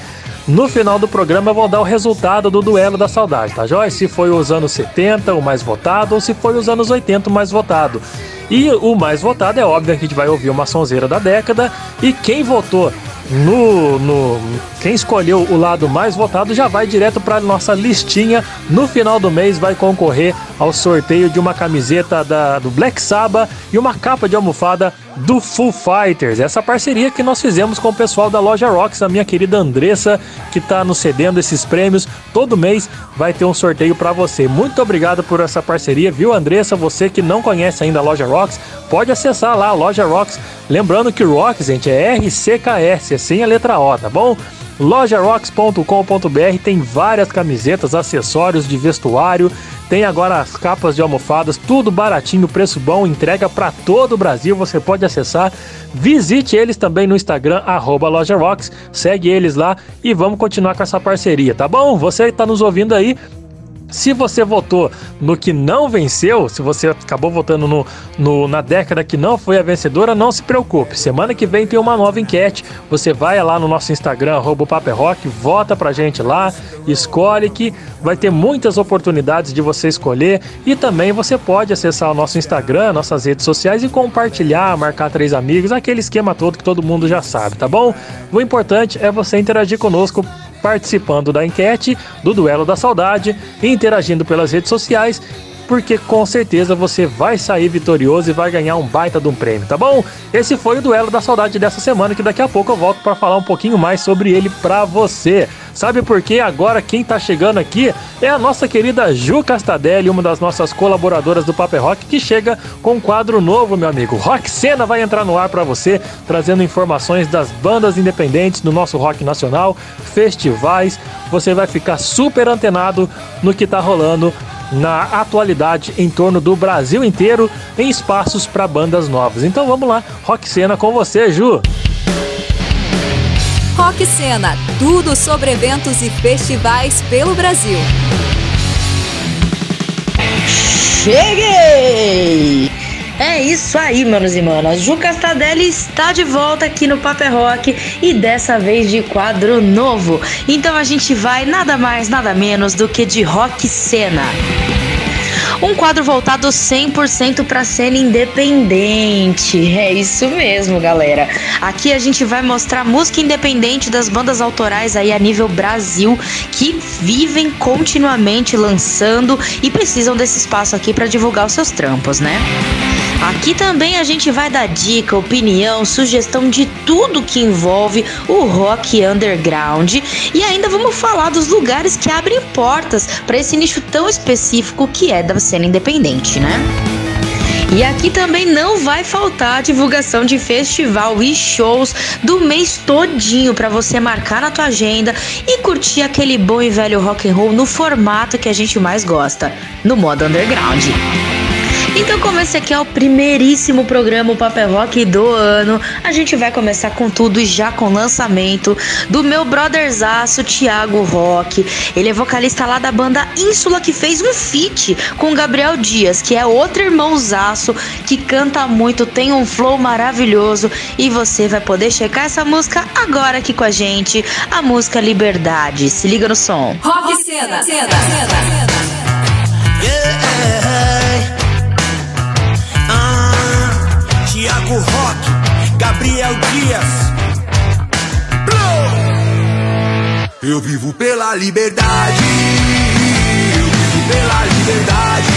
No final do programa eu vou dar o resultado do duelo da saudade, tá joia? Se foi os anos 70 o mais votado ou se foi os anos 80 o mais votado. E o mais votado é óbvio que a gente vai ouvir uma sonzeira da década e quem votou no, no quem escolheu o lado mais votado já vai direto para nossa listinha. No final do mês vai concorrer ao sorteio de uma camiseta da, do Black Sabbath e uma capa de almofada do Full Fighters. Essa parceria que nós fizemos com o pessoal da loja Rocks, a minha querida Andressa, que está nos cedendo esses prêmios. Todo mês vai ter um sorteio para você. Muito obrigado por essa parceria, viu, Andressa? Você que não conhece ainda a loja Rocks, pode acessar lá a loja Rocks. Lembrando que Rocks, gente, é RCKS, sem a letra O, tá bom? lojarocks.com.br tem várias camisetas, acessórios de vestuário, tem agora as capas de almofadas, tudo baratinho, preço bom, entrega para todo o Brasil. Você pode acessar. Visite eles também no Instagram @lojarocks. Segue eles lá e vamos continuar com essa parceria, tá bom? Você está nos ouvindo aí, se você votou no que não venceu, se você acabou votando no, no, na década que não foi a vencedora, não se preocupe. Semana que vem tem uma nova enquete. Você vai lá no nosso Instagram, arroba Rock, vota pra gente lá, escolhe que vai ter muitas oportunidades de você escolher. E também você pode acessar o nosso Instagram, nossas redes sociais e compartilhar, marcar três amigos, aquele esquema todo que todo mundo já sabe, tá bom? O importante é você interagir conosco participando da enquete, do Duelo da Saudade, interagindo pelas redes sociais porque com certeza você vai sair vitorioso e vai ganhar um baita de um prêmio, tá bom? Esse foi o duelo da saudade dessa semana, que daqui a pouco eu volto para falar um pouquinho mais sobre ele para você. Sabe por quê? Agora quem tá chegando aqui é a nossa querida Ju Castadelli, uma das nossas colaboradoras do Paper Rock, que chega com um quadro novo, meu amigo. Rock Cena vai entrar no ar para você, trazendo informações das bandas independentes do nosso rock nacional, festivais. Você vai ficar super antenado no que tá rolando na atualidade em torno do Brasil inteiro em espaços para bandas novas. Então vamos lá, Rock Cena com você, Ju. Rock Cena, tudo sobre eventos e festivais pelo Brasil. Cheguei! É isso aí, manos e manas. Ju Castadelli está de volta aqui no Paper Rock e dessa vez de quadro novo. Então a gente vai nada mais, nada menos do que de rock cena. Um quadro voltado 100% para cena independente. É isso mesmo, galera. Aqui a gente vai mostrar música independente das bandas autorais aí a nível Brasil que vivem continuamente lançando e precisam desse espaço aqui para divulgar os seus trampos, né? Aqui também a gente vai dar dica, opinião, sugestão de tudo que envolve o rock underground e ainda vamos falar dos lugares que abrem portas para esse nicho tão específico que é da cena independente, né? E aqui também não vai faltar a divulgação de festival e shows do mês todinho para você marcar na tua agenda e curtir aquele bom e velho rock and roll no formato que a gente mais gosta, no modo underground. Então, como esse aqui é o primeiríssimo programa Papel Rock do ano, a gente vai começar com tudo já com lançamento do meu brotherzaço Thiago Rock. Ele é vocalista lá da banda Ínsula que fez um feat com Gabriel Dias, que é outro irmãozaço que canta muito, tem um flow maravilhoso e você vai poder checar essa música agora aqui com a gente, a música Liberdade. Se liga no som. Rock cena, cena, cena. cena. Eu vivo pela liberdade. Eu vivo pela liberdade.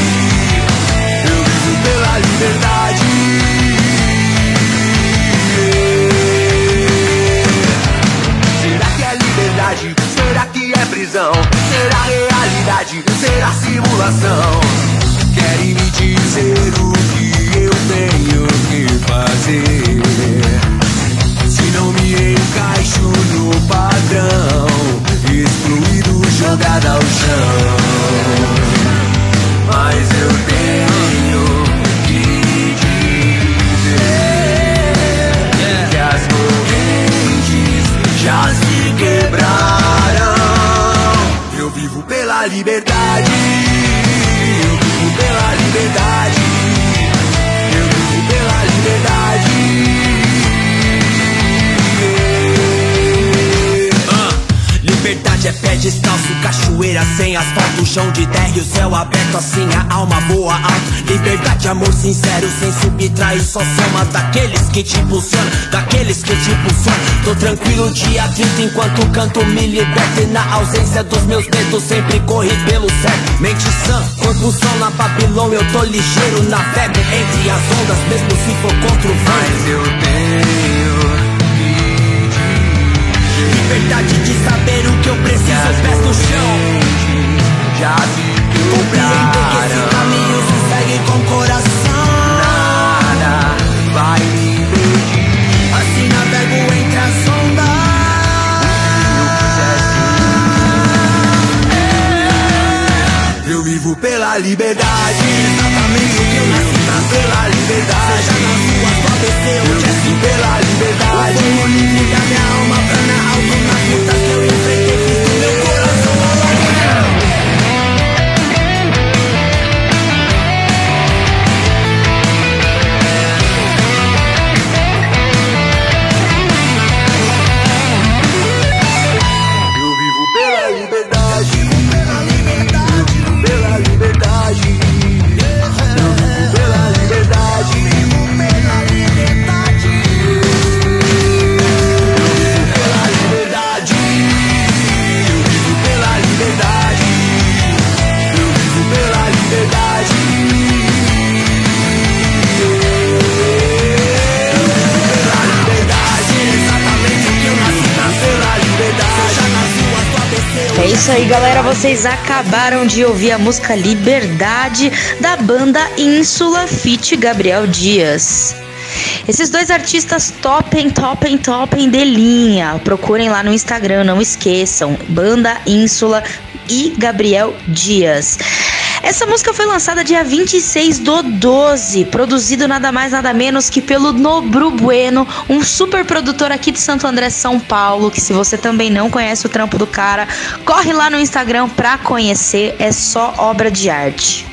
Eu vivo pela liberdade. Será que é liberdade? Será que é prisão? Será realidade? Será simulação? Querem me dizer o que eu tenho que fazer? Se não me encaixo no padrão, jogada ao chão. Mas eu tenho que dizer que as correntes já se quebraram. Eu vivo pela liberdade. Eu vivo pela liberdade. Sem asfalto, chão de terra e o céu aberto Assim a alma voa alto. Liberdade, amor sincero, sem subtrair Só soma daqueles que te impulsionam Daqueles que te impulsionam. Tô tranquilo dia 30 enquanto canto me liberto E na ausência dos meus medos sempre corri pelo certo Mente sã, corpo só na Babilônia Eu tô ligeiro na febre entre as ondas Mesmo se for contra o vento. Mas eu tenho Liberdade de saber o que eu preciso, pés no chão. Já vi Compreender que esse caminho se segue com coração. Nada vai me impedir. Assim navego entre as ondas. Eu vivo pela liberdade. Exatamente o que eu nasci pra pela liberdade. Seja na sua, sua ABC, é sim pela liberdade. O fogo livre da minha alma pra na É isso aí, galera. Vocês acabaram de ouvir a música Liberdade da banda Ínsula Fit Gabriel Dias. Esses dois artistas topem, topem, topem de linha. Procurem lá no Instagram, não esqueçam. Banda Ínsula e Gabriel Dias. Essa música foi lançada dia 26 do 12, produzido nada mais nada menos que pelo Nobru Bueno, um super produtor aqui de Santo André, São Paulo, que se você também não conhece o trampo do cara, corre lá no Instagram pra conhecer, é só obra de arte.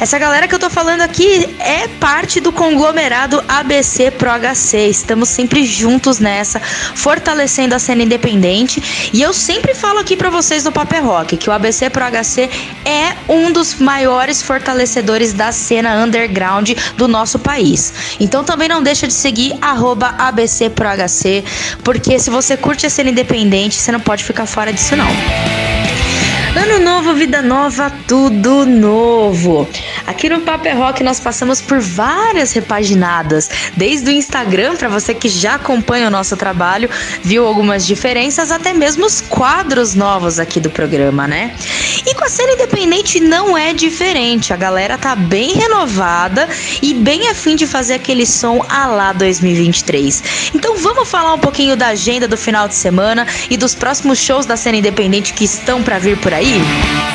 Essa galera que eu tô falando aqui é parte do conglomerado ABC Pro HC. Estamos sempre juntos nessa, fortalecendo a cena independente. E eu sempre falo aqui pra vocês no Paper Rock que o ABC Pro HC é um dos maiores fortalecedores da cena underground do nosso país. Então também não deixa de seguir arroba ABC Pro HC, porque se você curte a cena independente, você não pode ficar fora disso não. Ano novo, vida nova, tudo novo. Aqui no Paper Rock nós passamos por várias repaginadas, desde o Instagram, para você que já acompanha o nosso trabalho, viu algumas diferenças, até mesmo os quadros novos aqui do programa, né? E com a cena independente não é diferente. A galera tá bem renovada e bem afim de fazer aquele som a lá 2023. Então vamos falar um pouquinho da agenda do final de semana e dos próximos shows da cena independente que estão para vir por aí?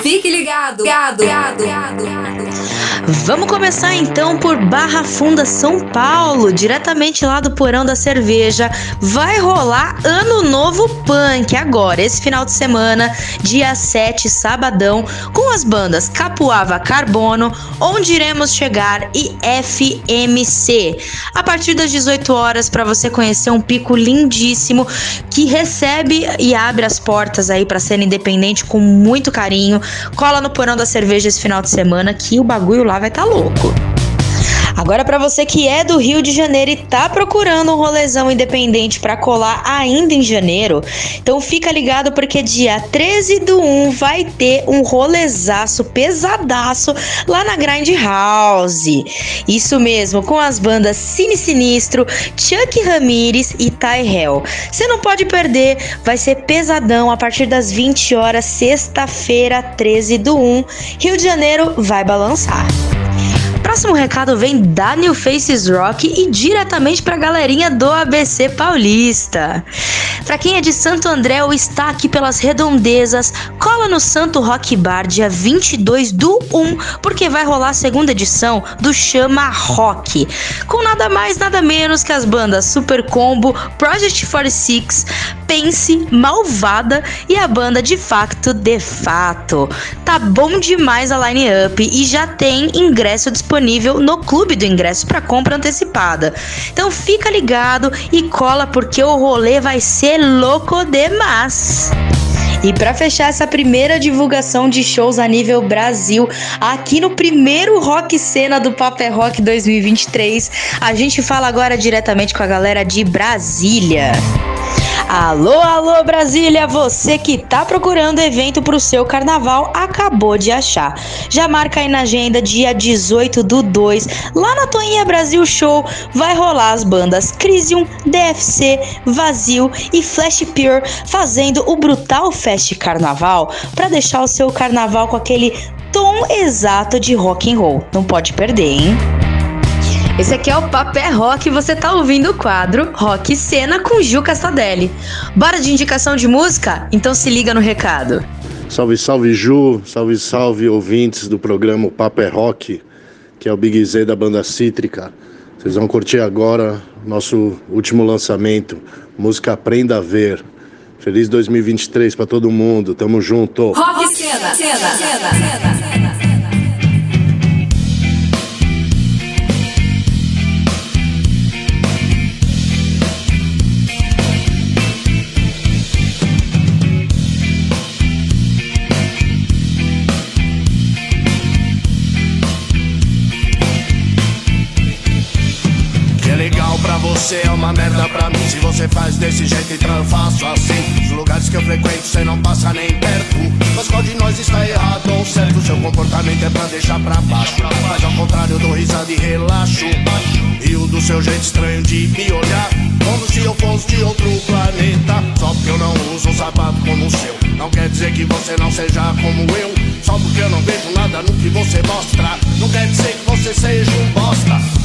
Fique ligado, ligado, ligado, ligado. Vamos começar então por Barra Funda, São Paulo, diretamente lá do Porão da Cerveja. Vai rolar Ano Novo Punk agora, esse final de semana, dia 7, sabadão, com as bandas Capuava Carbono, Onde Iremos Chegar e FMC. A partir das 18 horas, para você conhecer um pico lindíssimo que recebe e abre as portas aí para cena independente com muito carinho. Cola no Porão da Cerveja esse final de semana que o bagulho lá vai estar tá louco. Agora para você que é do Rio de Janeiro e tá procurando um rolezão independente para colar ainda em janeiro, então fica ligado porque dia 13 do 1 vai ter um rolezaço pesadaço lá na Grind House. Isso mesmo, com as bandas Cine Sinistro, Chuck Ramires e Ty Hell. Você não pode perder, vai ser pesadão a partir das 20 horas, sexta-feira, 13 do 1. Rio de Janeiro vai balançar. Próximo recado vem da New Faces Rock e diretamente pra galerinha do ABC Paulista. Pra quem é de Santo André ou está aqui pelas redondezas, cola no Santo Rock Bar dia 22 do 1, porque vai rolar a segunda edição do Chama Rock, com nada mais, nada menos que as bandas Super Combo, Project 46, Pense, Malvada e a banda de facto De Fato. Tá bom demais a line-up e já tem ingresso disponível no clube do ingresso para compra antecipada. Então fica ligado e cola porque o rolê vai ser louco demais. E para fechar essa primeira divulgação de shows a nível Brasil, aqui no primeiro Rock Cena do Paper Rock 2023, a gente fala agora diretamente com a galera de Brasília. Alô, alô Brasília, você que tá procurando evento pro seu carnaval, acabou de achar. Já marca aí na agenda dia 18 do 2, lá na Toinha Brasil Show, vai rolar as bandas Crisium, DFC, Vazio e Flash Pure fazendo o Brutal Fest Carnaval para deixar o seu carnaval com aquele tom exato de rock and roll. Não pode perder, hein? Esse aqui é o Papé Rock e você tá ouvindo o quadro Rock Cena com Gil Castadelli. Bora de indicação de música? Então se liga no recado. Salve, salve Ju, salve, salve ouvintes do programa Papé Rock, que é o Big Z da banda Cítrica. Vocês vão curtir agora nosso último lançamento, música Aprenda a Ver. Feliz 2023 para todo mundo, tamo junto. Rock Cena, cena, cena, cena, merda pra mim. Se você faz desse jeito, então eu faço assim. Os lugares que eu frequento, você não passa nem perto. Mas qual de nós está errado ou certo? Seu comportamento é pra deixar pra baixo. Mas ao contrário, eu dou risada e relaxo. E o do seu jeito estranho de me olhar. Como se eu fosse de outro planeta. Só porque eu não uso um sapato como o seu. Não quer dizer que você não seja como eu. Só porque eu não vejo nada no que você mostra. Não quer dizer que você seja um bosta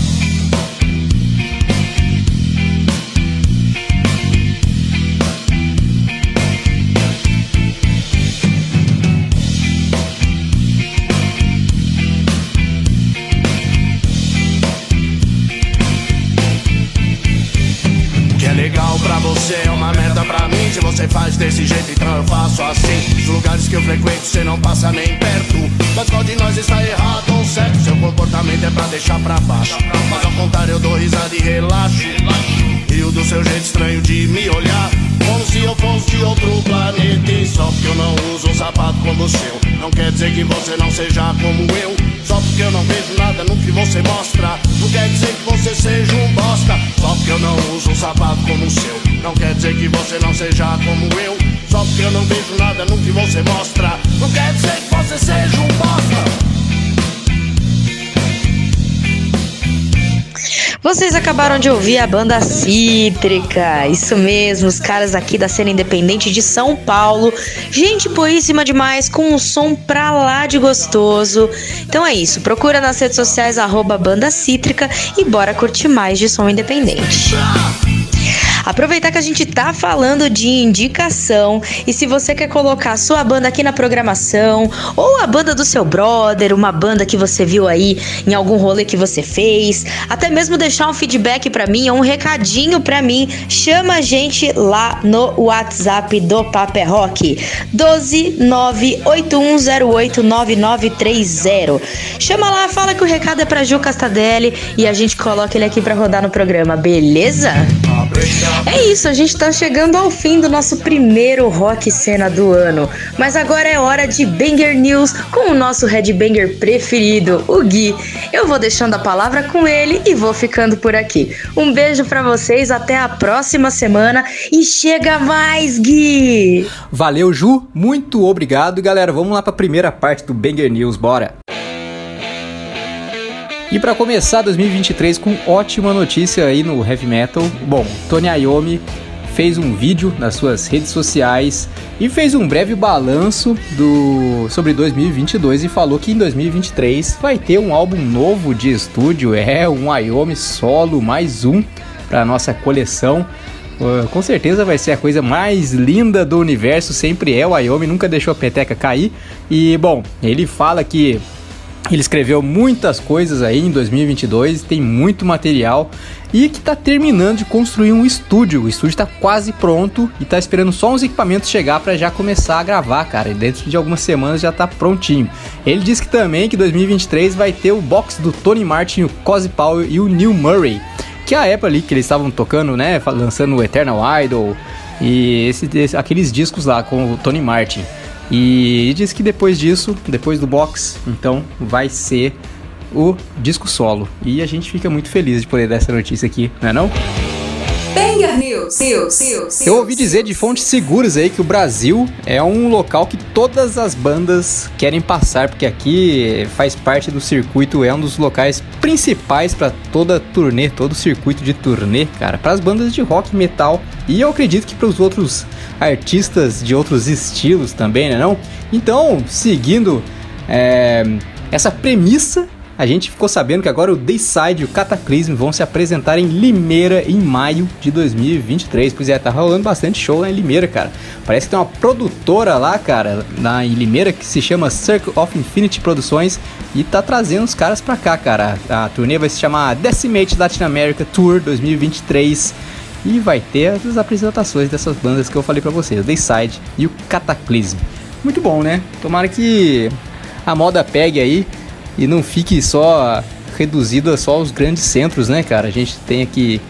Se você faz desse jeito, então eu faço assim. Os lugares que eu frequento, você não passa nem perto. Mas qual de nós está errado ou certo? Seu comportamento é pra deixar pra baixo. Mas ao contrário, eu dou risada e relaxo Do seu jeito estranho de me olhar Como se eu fosse de outro planeta E só porque eu não uso um sapato como o seu Não quer dizer que você não seja como eu Só porque eu não vejo nada no que você mostra Não quer dizer que você seja um bosta Só porque eu não uso um sapato como o seu não quer dizer que você não seja como eu. Só porque eu não vejo nada no que você mostra. Não quer dizer que você seja um bosta. Vocês acabaram de ouvir a banda Cítrica, isso mesmo, os caras aqui da cena independente de São Paulo. Gente boíssima demais, com um som pra lá de gostoso. Então é isso, procura nas redes sociais arroba banda Cítrica e bora curtir mais de som independente. Aproveitar que a gente tá falando de indicação e se você quer colocar a sua banda aqui na programação ou a banda do seu brother, uma banda que você viu aí em algum rolê que você fez, até mesmo deixar um feedback para mim um recadinho para mim, chama a gente lá no WhatsApp do Paper Rock 12981089930. Chama lá, fala que o recado é para Ju Castadelli e a gente coloca ele aqui para rodar no programa, beleza? É isso, a gente tá chegando ao fim do nosso primeiro Rock Cena do ano. Mas agora é hora de Banger News com o nosso headbanger preferido, o Gui. Eu vou deixando a palavra com ele e vou ficando por aqui. Um beijo para vocês, até a próxima semana e chega mais, Gui! Valeu, Ju, muito obrigado. Galera, vamos lá para a primeira parte do Banger News, bora! E para começar 2023 com ótima notícia aí no heavy metal. Bom, Tony Iommi fez um vídeo nas suas redes sociais e fez um breve balanço do sobre 2022 e falou que em 2023 vai ter um álbum novo de estúdio, é um Iommi solo mais um para nossa coleção. Uh, com certeza vai ser a coisa mais linda do universo, sempre é. O Iommi nunca deixou a peteca cair. E bom, ele fala que ele escreveu muitas coisas aí em 2022, tem muito material e que está terminando de construir um estúdio. O estúdio está quase pronto e está esperando só uns equipamentos chegar para já começar a gravar, cara. E dentro de algumas semanas já está prontinho. Ele disse que também que 2023 vai ter o box do Tony Martin, o Cozy Powell e o Neil Murray, que é a época ali que eles estavam tocando, né, lançando o Eternal Idol, E esse, esse- aqueles discos lá com o Tony Martin. E diz que depois disso, depois do box, então vai ser o disco solo. E a gente fica muito feliz de poder dar essa notícia aqui, não é não? Banger News. News. News. Eu ouvi dizer de fontes seguras aí que o Brasil é um local que todas as bandas querem passar, porque aqui faz parte do circuito, é um dos locais principais para toda turnê, todo circuito de turnê, cara, para as bandas de rock e metal. E eu acredito que para os outros artistas de outros estilos também, né não? Então, seguindo é, essa premissa, a gente ficou sabendo que agora o Dayside e o Cataclysm vão se apresentar em Limeira em maio de 2023. Pois é, tá rolando bastante show lá em Limeira, cara. Parece que tem uma produtora lá, cara, lá em Limeira que se chama Circle of Infinity Produções e tá trazendo os caras pra cá, cara. A turnê vai se chamar Decimate Latin America Tour 2023 e vai ter as apresentações dessas bandas que eu falei pra vocês, Dayside e o Cataclysm. Muito bom, né? Tomara que a moda pegue aí e não fique só reduzido só aos grandes centros, né, cara? A gente tem que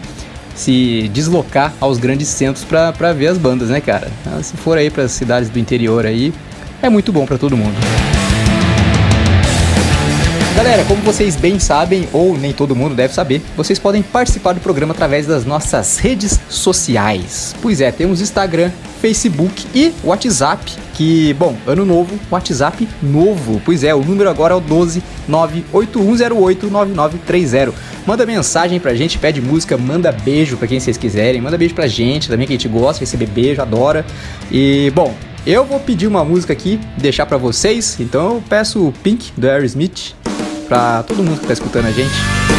se deslocar aos grandes centros pra ver as bandas, né, cara? Se for aí pras cidades do interior aí, é muito bom pra todo mundo. Galera, como vocês bem sabem, ou nem todo mundo deve saber, vocês podem participar do programa através das nossas redes sociais. Pois é, temos Instagram, Facebook e WhatsApp, que, bom, ano novo, WhatsApp novo. Pois é, o número agora é o 12 98108 9930. Manda mensagem pra gente, pede música, manda beijo pra quem vocês quiserem, manda beijo pra gente também, que a gente gosta receber beijo, adora. E, bom, eu vou pedir uma música aqui, deixar pra vocês, então eu peço o Pink do Aerosmith pra todo mundo que tá escutando a gente.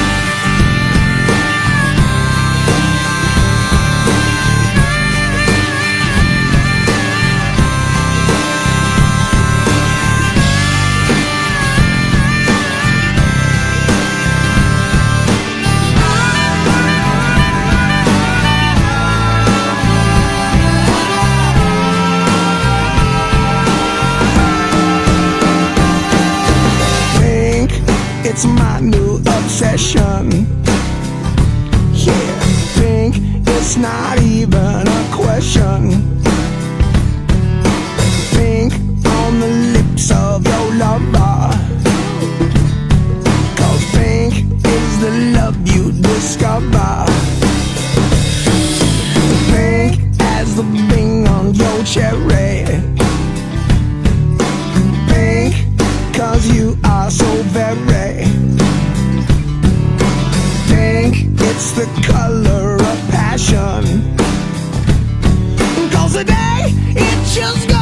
It's my new obsession. Yeah, pink, it's not even a question. Pink on the lips of your lover. Cause pink is the love you discover. Pink as the bing on your cherry. Pink, cause you are so very the color of passion. Cause today, it just goes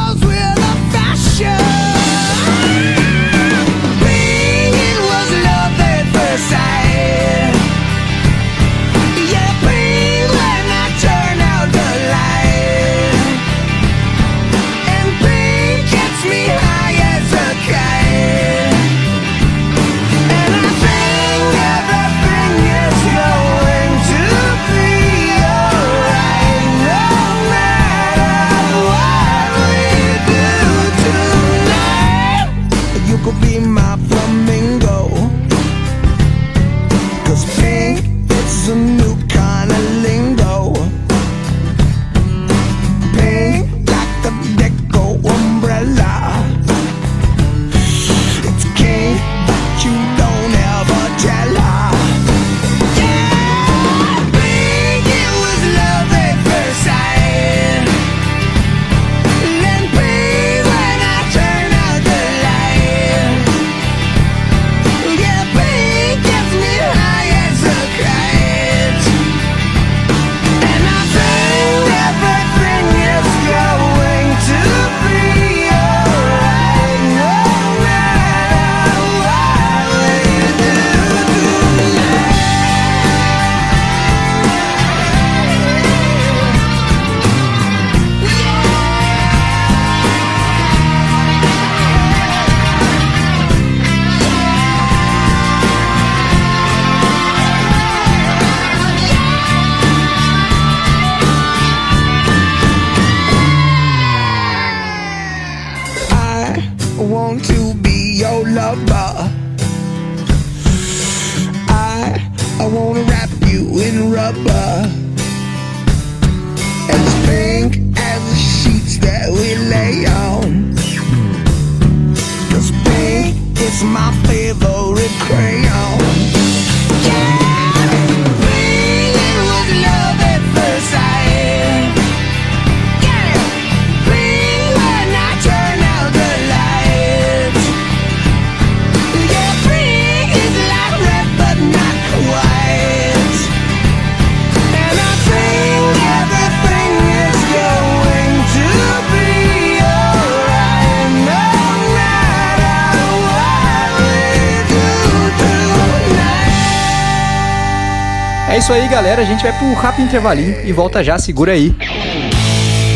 isso aí, galera. A gente vai pro rápido intervalinho e volta já. Segura aí.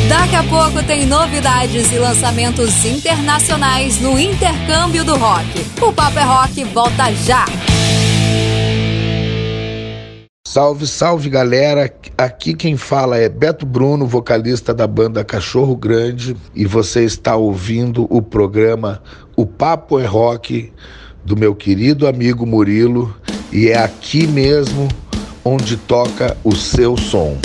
Daqui a pouco tem novidades e lançamentos internacionais no intercâmbio do rock. O Papo é Rock volta já! Salve, salve galera! Aqui quem fala é Beto Bruno, vocalista da banda Cachorro Grande, e você está ouvindo o programa O Papo é Rock do meu querido amigo Murilo, e é aqui mesmo onde toca o seu som.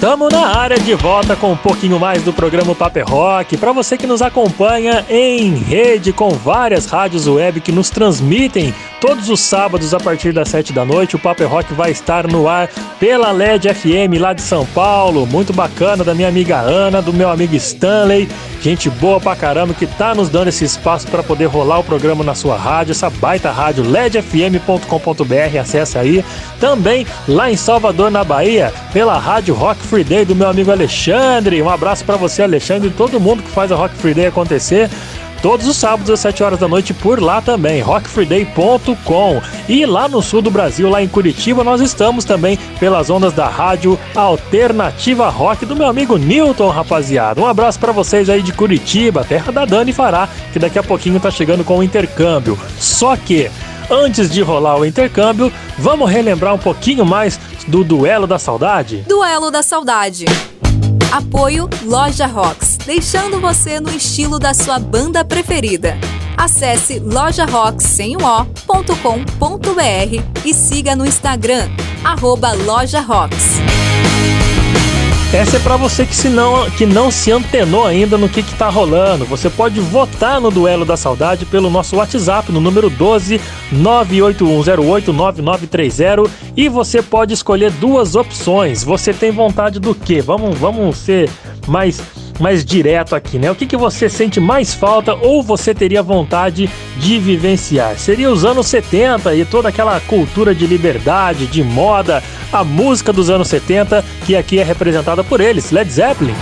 Tamo na área de volta com um pouquinho mais do programa Paper Rock. Para você que nos acompanha em rede com várias rádios web que nos transmitem todos os sábados a partir das 7 da noite, o Paper Rock vai estar no ar pela LED FM lá de São Paulo. Muito bacana da minha amiga Ana, do meu amigo Stanley. Gente boa pra caramba que tá nos dando esse espaço para poder rolar o programa na sua rádio, essa baita rádio ledfm.com.br, acesse aí. Também lá em Salvador, na Bahia, pela rádio Rock Free Day do meu amigo Alexandre. Um abraço para você, Alexandre, e todo mundo que faz a Rock Free Day acontecer. Todos os sábados às 7 horas da noite por lá também, rockfreeday.com. E lá no sul do Brasil, lá em Curitiba, nós estamos também pelas ondas da rádio Alternativa Rock do meu amigo Newton, rapaziada. Um abraço para vocês aí de Curitiba, terra da Dani Fará, que daqui a pouquinho tá chegando com o intercâmbio. Só que Antes de rolar o intercâmbio, vamos relembrar um pouquinho mais do Duelo da Saudade? Duelo da Saudade. Apoio Loja Rocks, deixando você no estilo da sua banda preferida. Acesse lojarocks.com.br e siga no Instagram, arroba Loja Rocks. Essa é para você que, se não, que não se antenou ainda no que, que tá rolando. Você pode votar no Duelo da Saudade pelo nosso WhatsApp no número 12 981089930 e você pode escolher duas opções. Você tem vontade do quê? Vamos, vamos ser mais mais direto aqui, né? O que, que você sente mais falta ou você teria vontade de vivenciar? Seria os anos 70 e toda aquela cultura de liberdade, de moda, a música dos anos 70, que aqui é representada por eles, Led Zeppelin.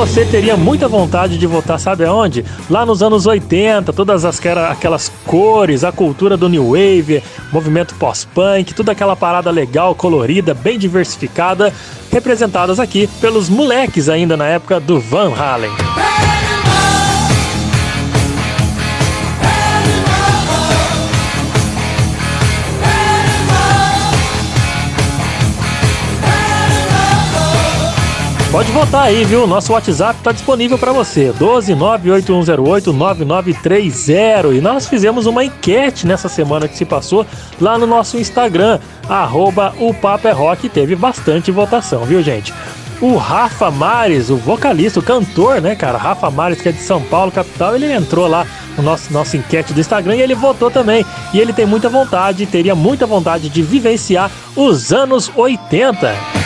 Você teria muita vontade de voltar, sabe aonde? Lá nos anos 80, todas as, aquelas cores, a cultura do New Wave, movimento pós-punk, toda aquela parada legal, colorida, bem diversificada, representadas aqui pelos moleques ainda na época do Van Halen. Pode votar aí, viu? Nosso WhatsApp está disponível para você. 12 98108 9930. E nós fizemos uma enquete nessa semana que se passou lá no nosso Instagram, arroba o é Rock. Teve bastante votação, viu, gente? O Rafa Mares, o vocalista, o cantor, né, cara? Rafa Mares, que é de São Paulo, capital, ele entrou lá no nosso nossa enquete do Instagram e ele votou também. E ele tem muita vontade, teria muita vontade de vivenciar os anos 80.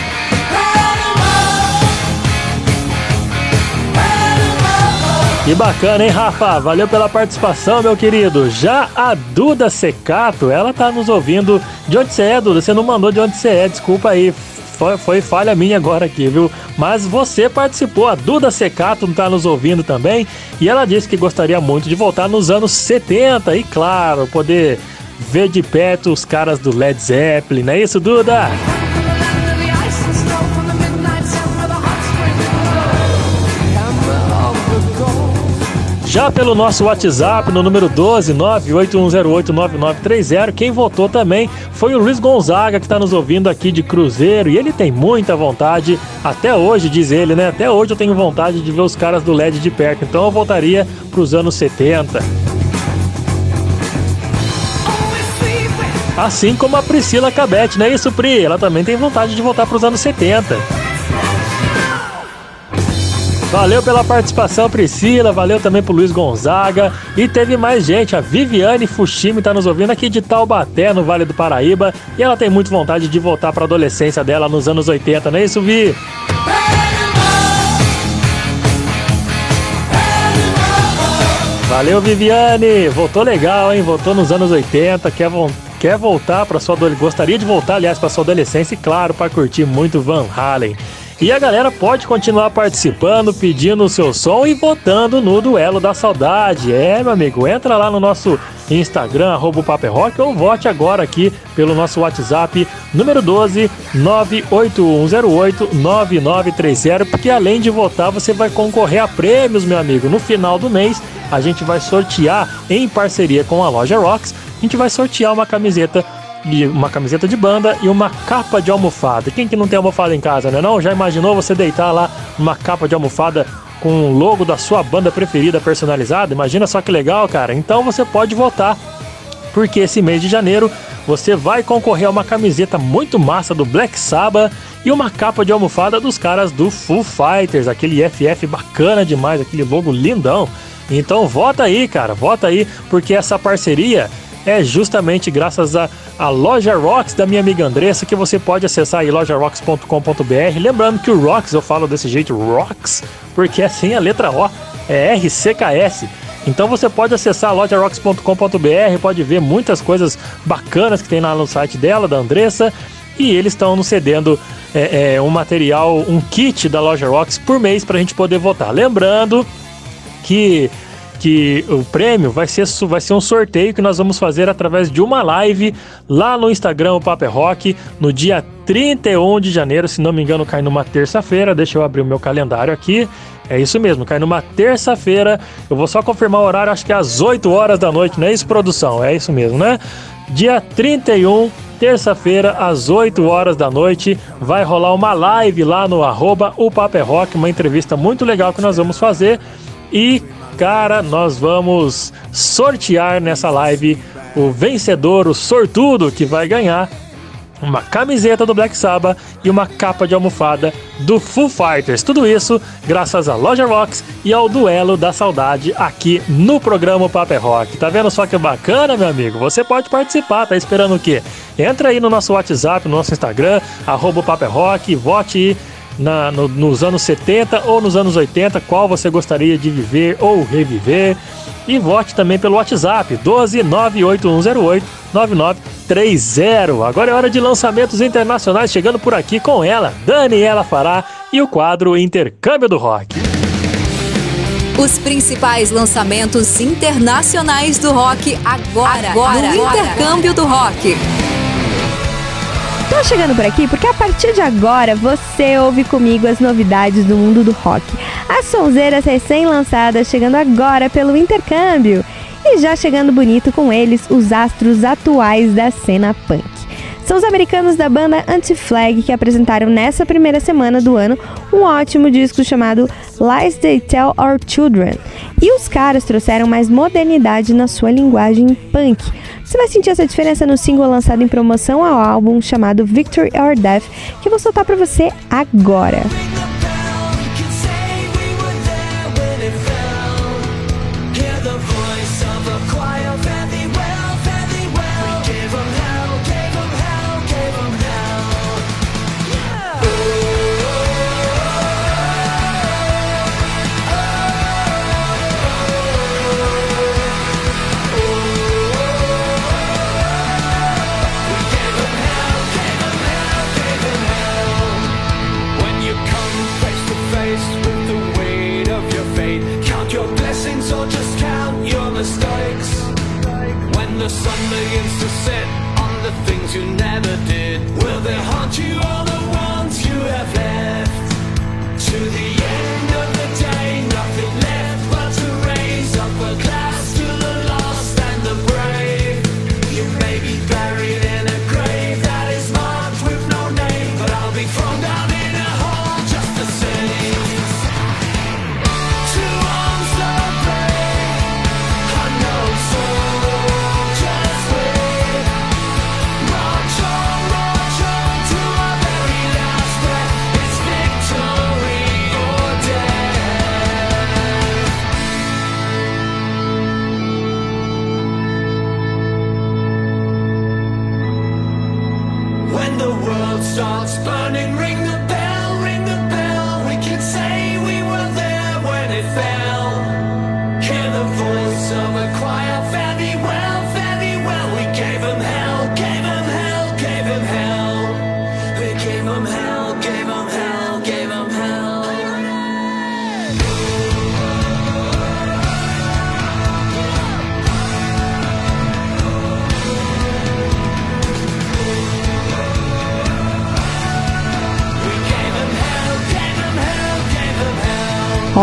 Que bacana, hein, Rafa? Valeu pela participação, meu querido. Já a Duda Secato, ela tá nos ouvindo. De onde você é, Duda? Você não mandou de onde você é, desculpa aí. Foi, foi falha minha agora aqui, viu? Mas você participou, a Duda Secato tá nos ouvindo também. E ela disse que gostaria muito de voltar nos anos 70 e, claro, poder ver de perto os caras do Led Zeppelin, não é isso, Duda? Já pelo nosso WhatsApp no número 12 981089930. Quem votou também foi o Luiz Gonzaga, que está nos ouvindo aqui de Cruzeiro. E ele tem muita vontade, até hoje, diz ele, né? Até hoje eu tenho vontade de ver os caras do LED de perto. Então eu voltaria para os anos 70. Assim como a Priscila Cabete, não é isso, Pri? Ela também tem vontade de voltar para os anos 70. Valeu pela participação, Priscila. Valeu também pro Luiz Gonzaga. E teve mais gente. A Viviane Fushimi tá nos ouvindo aqui de Taubaté, no Vale do Paraíba. E ela tem muita vontade de voltar pra adolescência dela nos anos 80, não é isso, Vi? Valeu, Viviane! Voltou legal, hein? Voltou nos anos 80. Quer, vo quer voltar para sua? Gostaria de voltar, aliás, para sua adolescência e, claro, para curtir muito Van Halen. E a galera pode continuar participando, pedindo o seu som e votando no Duelo da Saudade. É, meu amigo, entra lá no nosso Instagram, arroba Rock, ou vote agora aqui pelo nosso WhatsApp, número 12 98108 9930, porque além de votar, você vai concorrer a prêmios, meu amigo. No final do mês, a gente vai sortear, em parceria com a loja Rocks, a gente vai sortear uma camiseta e uma camiseta de banda e uma capa de almofada. Quem que não tem almofada em casa, né? Não? Já imaginou você deitar lá uma capa de almofada com o logo da sua banda preferida personalizada? Imagina só que legal, cara. Então você pode votar, porque esse mês de janeiro você vai concorrer a uma camiseta muito massa do Black Sabbath e uma capa de almofada dos caras do Foo Fighters, aquele FF bacana demais, aquele logo lindão. Então vota aí, cara, vota aí, porque essa parceria é justamente graças a, a loja Rocks da minha amiga Andressa que você pode acessar aí lojarocks.com.br. Lembrando que o Rocks eu falo desse jeito Rocks porque é sem a letra O, é RCKS. Então você pode acessar lojarocks.com.br, pode ver muitas coisas bacanas que tem lá no site dela, da Andressa, e eles estão nos cedendo é, é, um material, um kit da Loja Rocks por mês para a gente poder votar. Lembrando que que o prêmio vai ser, vai ser um sorteio que nós vamos fazer através de uma live lá no Instagram, o Paper é Rock, no dia 31 de janeiro, se não me engano, cai numa terça-feira. Deixa eu abrir o meu calendário aqui. É isso mesmo, cai numa terça-feira. Eu vou só confirmar o horário, acho que é às 8 horas da noite, não é isso, produção? É isso mesmo, né? Dia 31, terça-feira, às 8 horas da noite, vai rolar uma live lá no arroba o Paper é Rock, uma entrevista muito legal que nós vamos fazer. E Cara, nós vamos sortear nessa live o vencedor, o sortudo que vai ganhar uma camiseta do Black Sabbath e uma capa de almofada do Foo Fighters. Tudo isso graças à Loja Rocks e ao Duelo da Saudade aqui no programa Paper Rock. Tá vendo só que bacana, meu amigo? Você pode participar, tá esperando o quê? Entra aí no nosso WhatsApp, no nosso Instagram, arroba Paper Rock, vote na, no, nos anos 70 ou nos anos 80, qual você gostaria de viver ou reviver. E vote também pelo WhatsApp 12 98108 9930. Agora é hora de lançamentos internacionais chegando por aqui com ela, Daniela Fará e o quadro Intercâmbio do Rock. Os principais lançamentos internacionais do rock agora, agora no Intercâmbio do Rock. Tô chegando por aqui porque a partir de agora você ouve comigo as novidades do mundo do rock. As sonzeiras recém-lançadas chegando agora pelo intercâmbio. E já chegando bonito com eles, os astros atuais da cena punk. São os americanos da banda Anti-Flag que apresentaram nessa primeira semana do ano um ótimo disco chamado Lies They Tell Our Children. E os caras trouxeram mais modernidade na sua linguagem punk. Você vai sentir essa diferença no single lançado em promoção ao álbum chamado Victory or Death, que eu vou soltar para você agora. the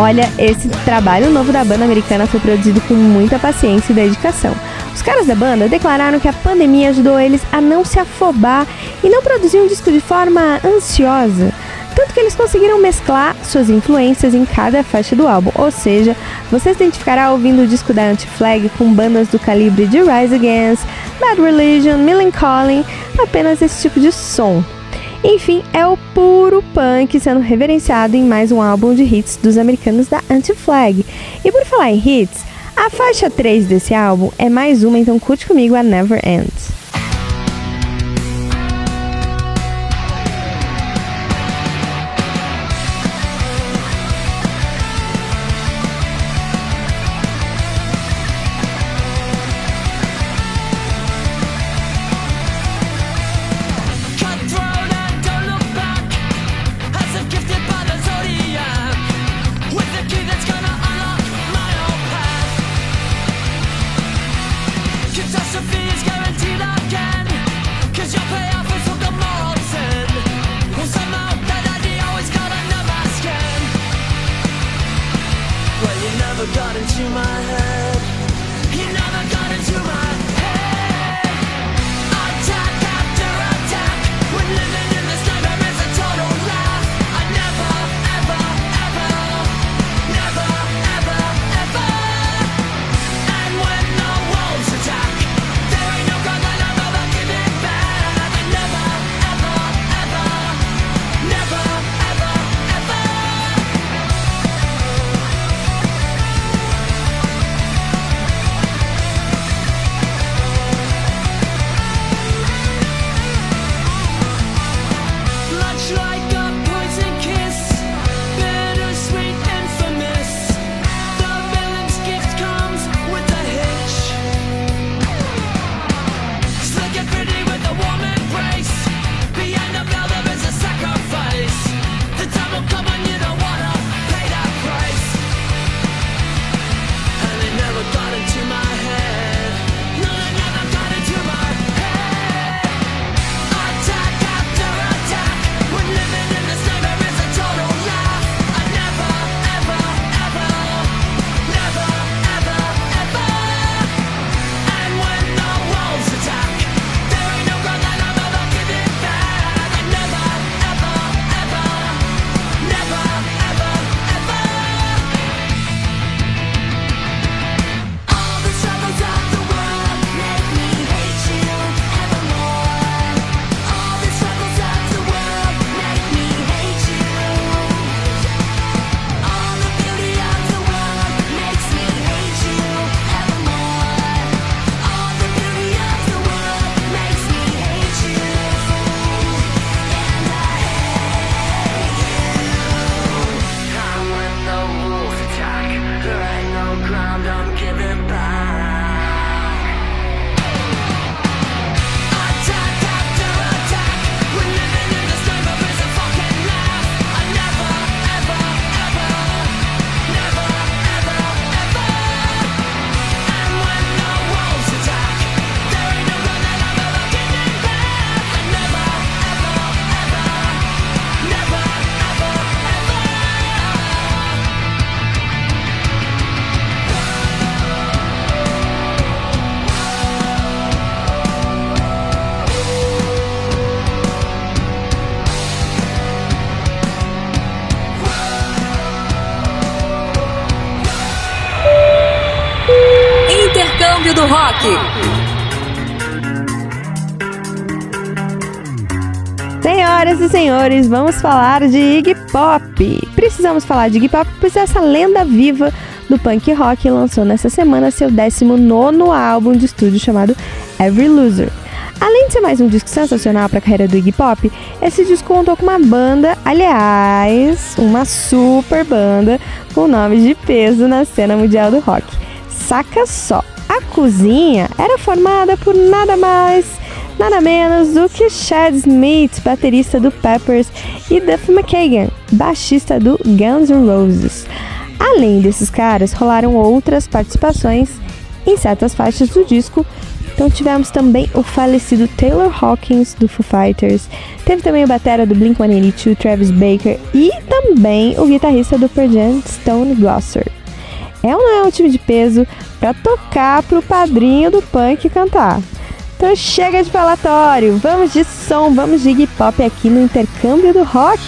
Olha, esse trabalho novo da banda americana foi produzido com muita paciência e dedicação. Os caras da banda declararam que a pandemia ajudou eles a não se afobar e não produzir um disco de forma ansiosa. Tanto que eles conseguiram mesclar suas influências em cada faixa do álbum, ou seja, você se identificará ouvindo o disco da Anti-Flag com bandas do calibre de Rise Against, Bad Religion, Millencolin, apenas esse tipo de som. Enfim, é o puro punk sendo reverenciado em mais um álbum de hits dos americanos da Anti-Flag. E por falar em hits, a faixa 3 desse álbum é mais uma, então curte comigo a Never Ends. Do Rock. Senhoras e senhores, vamos falar de Iggy Pop. Precisamos falar de Iggy Pop, pois essa lenda viva do punk rock lançou nessa semana seu 19 álbum de estúdio chamado Every Loser. Além de ser mais um disco sensacional para a carreira do Iggy Pop, esse disco contou com uma banda, aliás, uma super banda com nomes de peso na cena mundial do rock. Saca só, a cozinha era formada por nada mais, nada menos do que Chad Smith, baterista do Peppers, e Duff McKagan, baixista do Guns N' Roses. Além desses caras, rolaram outras participações em certas faixas do disco, Então tivemos também o falecido Taylor Hawkins do Foo Fighters, teve também o batera do Blink-182, Travis Baker e também o guitarrista do Pearl Jam, Stone Gosser. É ou não é um time de peso pra tocar pro padrinho do punk cantar? Então chega de falatório, vamos de som, vamos de Iggy Pop aqui no intercâmbio do rock.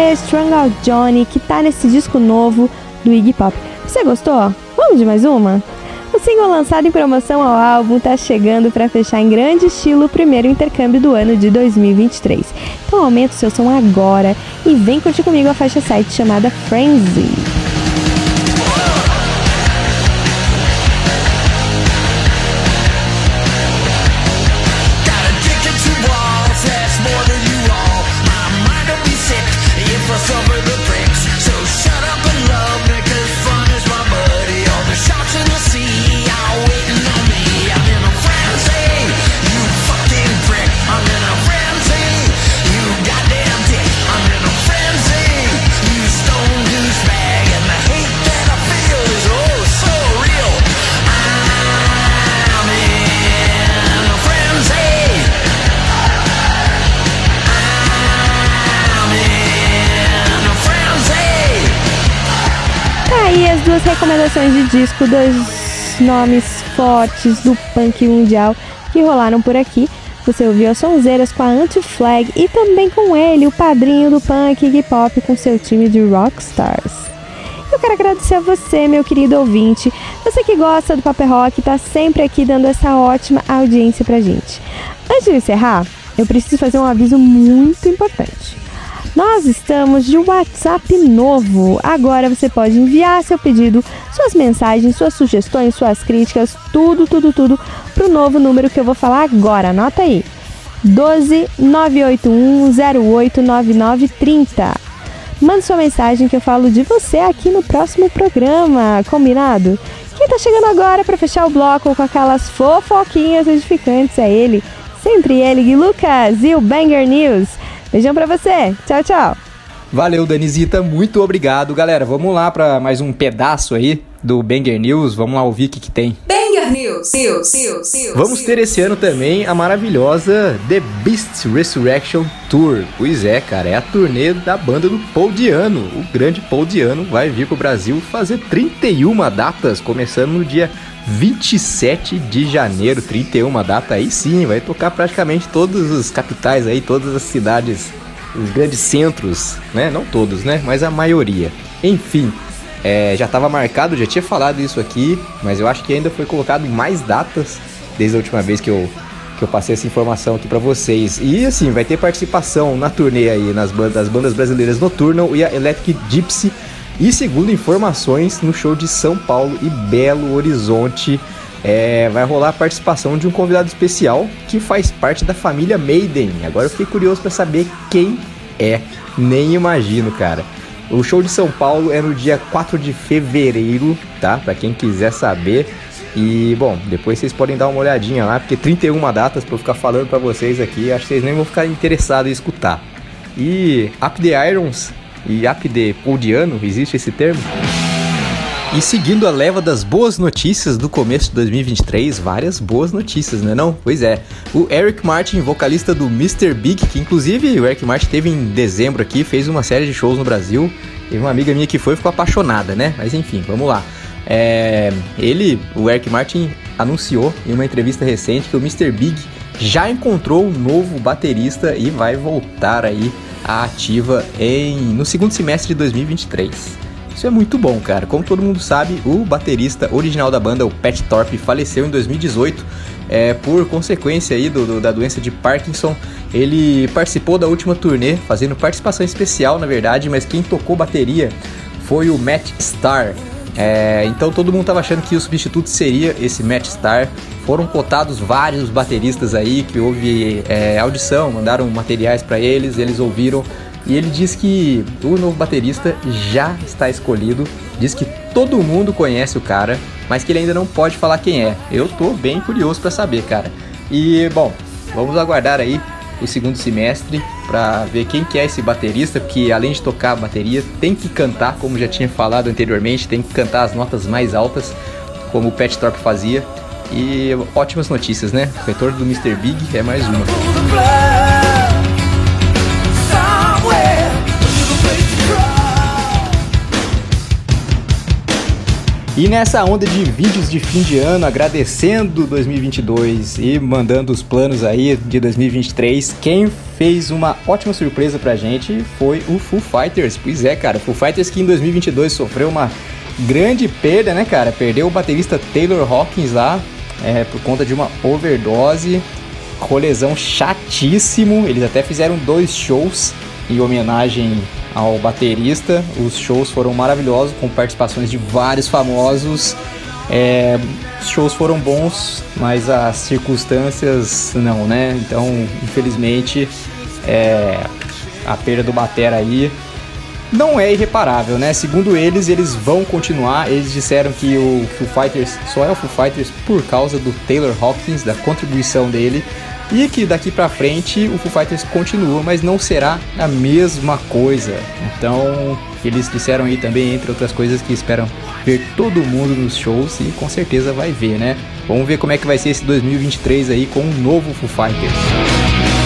A Strung Out Johnny, que tá nesse disco novo do Iggy Pop. Você gostou? Vamos de mais uma? O single lançado em promoção ao álbum tá chegando para fechar em grande estilo o primeiro intercâmbio do ano de 2023. Então aumenta o seu som agora e vem curtir comigo a faixa site chamada Frenzy. Recomendações de disco, dois nomes fortes do punk mundial que rolaram por aqui. Você ouviu as sonzeiras com a Anti-Flag e também com ele, o padrinho do punk hip hop com seu time de rockstars. Eu quero agradecer a você, meu querido ouvinte, você que gosta do Paper Rock, tá sempre aqui dando essa ótima audiência pra gente. Antes de encerrar, eu preciso fazer um aviso muito importante. Nós estamos de WhatsApp novo. Agora você pode enviar seu pedido, suas mensagens, suas sugestões, suas críticas, tudo, tudo, tudo pro novo número que eu vou falar agora. Anota aí. 12 981 08 9930. Mande sua mensagem que eu falo de você aqui no próximo programa, combinado? Quem tá chegando agora para fechar o bloco com aquelas fofoquinhas edificantes é ele, sempre ele, Gui Lucas e o Banger News. Beijão pra você. Tchau, tchau. Valeu, Danizita, muito obrigado. Galera, vamos lá para mais um pedaço aí do Banger News. Vamos lá ouvir o que, que tem. Banger News. News. News. News. Vamos ter esse ano também a maravilhosa The Beast Resurrection Tour. Pois é, cara, é a turnê da banda do Paul Diano. O grande Paul Diano vai vir pro Brasil fazer 31 datas, começando no dia 27 de janeiro. 31 data aí sim, vai tocar praticamente todos os capitais aí, todas as cidades, os grandes centros, né? Não todos, né? Mas a maioria. Enfim, é, já estava marcado, já tinha falado isso aqui, mas eu acho que ainda foi colocado mais datas desde a última vez que eu, que eu passei essa informação aqui para vocês. E assim, vai ter participação na turnê aí nas bandas, das bandas brasileiras Nocturnal e a Electric Gypsy. E segundo informações, no show de São Paulo e Belo Horizonte é, vai rolar a participação de um convidado especial que faz parte da família Maiden. Agora eu fiquei curioso para saber quem é. Nem imagino, cara. O show de São Paulo é no dia 4 de fevereiro, tá? Pra quem quiser saber. E, bom, depois vocês podem dar uma olhadinha lá, porque 31 datas pra eu ficar falando pra vocês aqui, acho que vocês nem vão ficar interessados em escutar. E Up the Irons e Up the Poldiano, existe esse termo? E seguindo a leva das boas notícias do começo de 2023, várias boas notícias, não é não? Pois é, o Eric Martin, vocalista do Mr. Big, que inclusive o Eric Martin teve em dezembro aqui, fez uma série de shows no Brasil, teve uma amiga minha que foi e ficou apaixonada, né? Mas enfim, vamos lá. É, ele, o Eric Martin, anunciou em uma entrevista recente que o Mr. Big já encontrou um novo baterista e vai voltar aí ativa em, no segundo semestre de 2023. Isso é muito bom, cara. Como todo mundo sabe, o baterista original da banda, o Pat Thorpe, faleceu em 2018 é, por consequência aí do, do- da doença de Parkinson. Ele participou da última turnê, fazendo participação especial, na verdade, mas quem tocou bateria foi o Matt Starr. É, então todo mundo tava achando que o substituto seria esse Matt Starr. Foram cotados vários bateristas aí que houve é, audição, mandaram materiais para eles, eles ouviram e ele diz que o novo baterista já está escolhido. Diz que todo mundo conhece o cara, mas que ele ainda não pode falar quem é. Eu tô bem curioso para saber, cara. E bom, vamos aguardar aí o segundo semestre para ver quem que é esse baterista, porque além de tocar a bateria, tem que cantar, como já tinha falado anteriormente, tem que cantar as notas mais altas, como o Pat Thorpe fazia. E ótimas notícias, né? O retorno do Mr. Big é mais uma. E nessa onda de vídeos de fim de ano, agradecendo 2022 e mandando os planos aí de 2023, quem fez uma ótima surpresa pra gente foi o Foo Fighters. Pois é, cara, Foo Fighters que em 2022 sofreu uma grande perda, né, cara? Perdeu o baterista Taylor Hawkins lá é, por conta de uma overdose, colesão chatíssimo. Eles até fizeram dois shows em homenagem ao baterista. Os shows foram maravilhosos, com participações de vários famosos. É, os shows foram bons, mas as circunstâncias não, né? Então, infelizmente, é, a perda do Batera aí não é irreparável, né? Segundo eles, eles vão continuar. Eles disseram que o Foo Fighters só é o Foo Fighters por causa do Taylor Hawkins, da contribuição dele. E que daqui pra frente o Foo Fighters continua, mas não será a mesma coisa. Então, eles disseram aí também, entre outras coisas, que esperam ver todo mundo nos shows e com certeza vai ver, né? Vamos ver como é que vai ser esse 2023 aí com um novo Foo Fighters.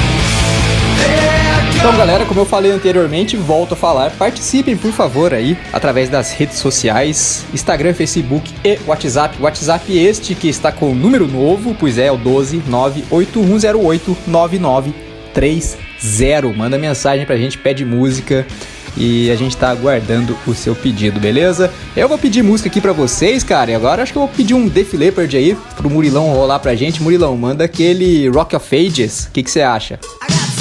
Então, galera, como eu falei anteriormente, volto a falar, participem, por favor, aí, através das redes sociais, Instagram, Facebook e WhatsApp. WhatsApp este que está com o número novo, pois é, o 12 98108 9930. Manda mensagem pra gente, pede música e a gente tá aguardando o seu pedido, beleza? Eu vou pedir música aqui pra vocês, cara, e agora acho que eu vou pedir um Def Leppard aí pro Murilão rolar pra gente. Murilão, manda aquele Rock of Ages, o que você acha? Come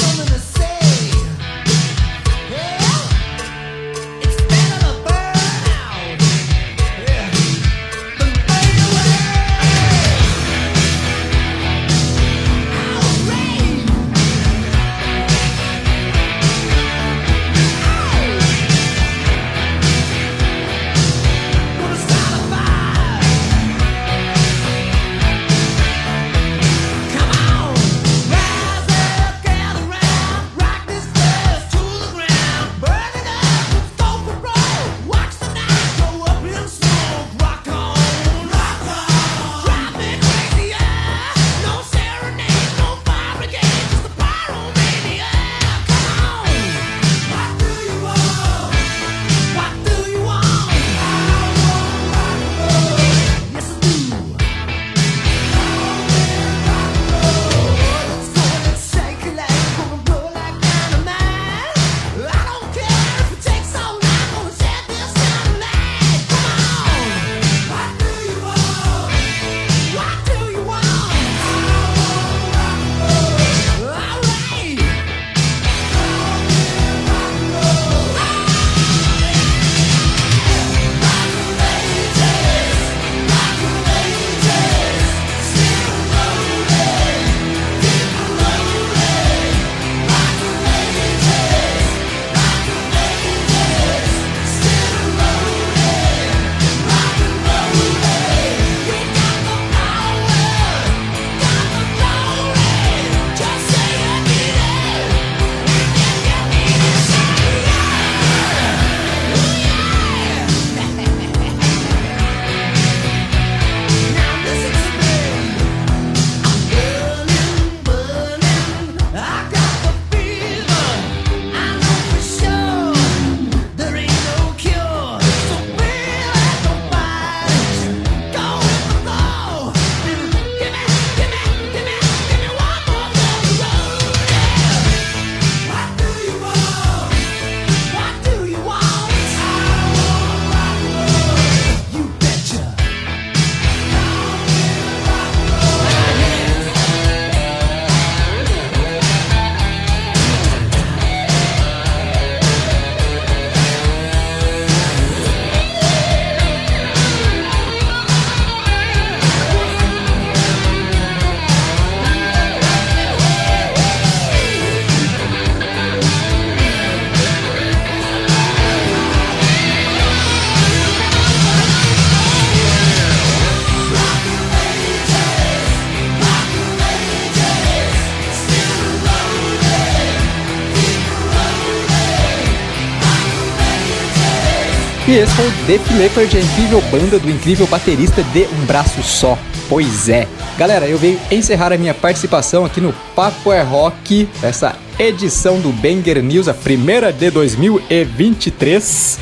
E esse foi o Def Leppard, a incrível banda do incrível baterista de Um Braço Só. Pois é. Galera, eu venho encerrar a minha participação aqui no Papo é Rock, essa edição do Banger News, a primeira de 2023.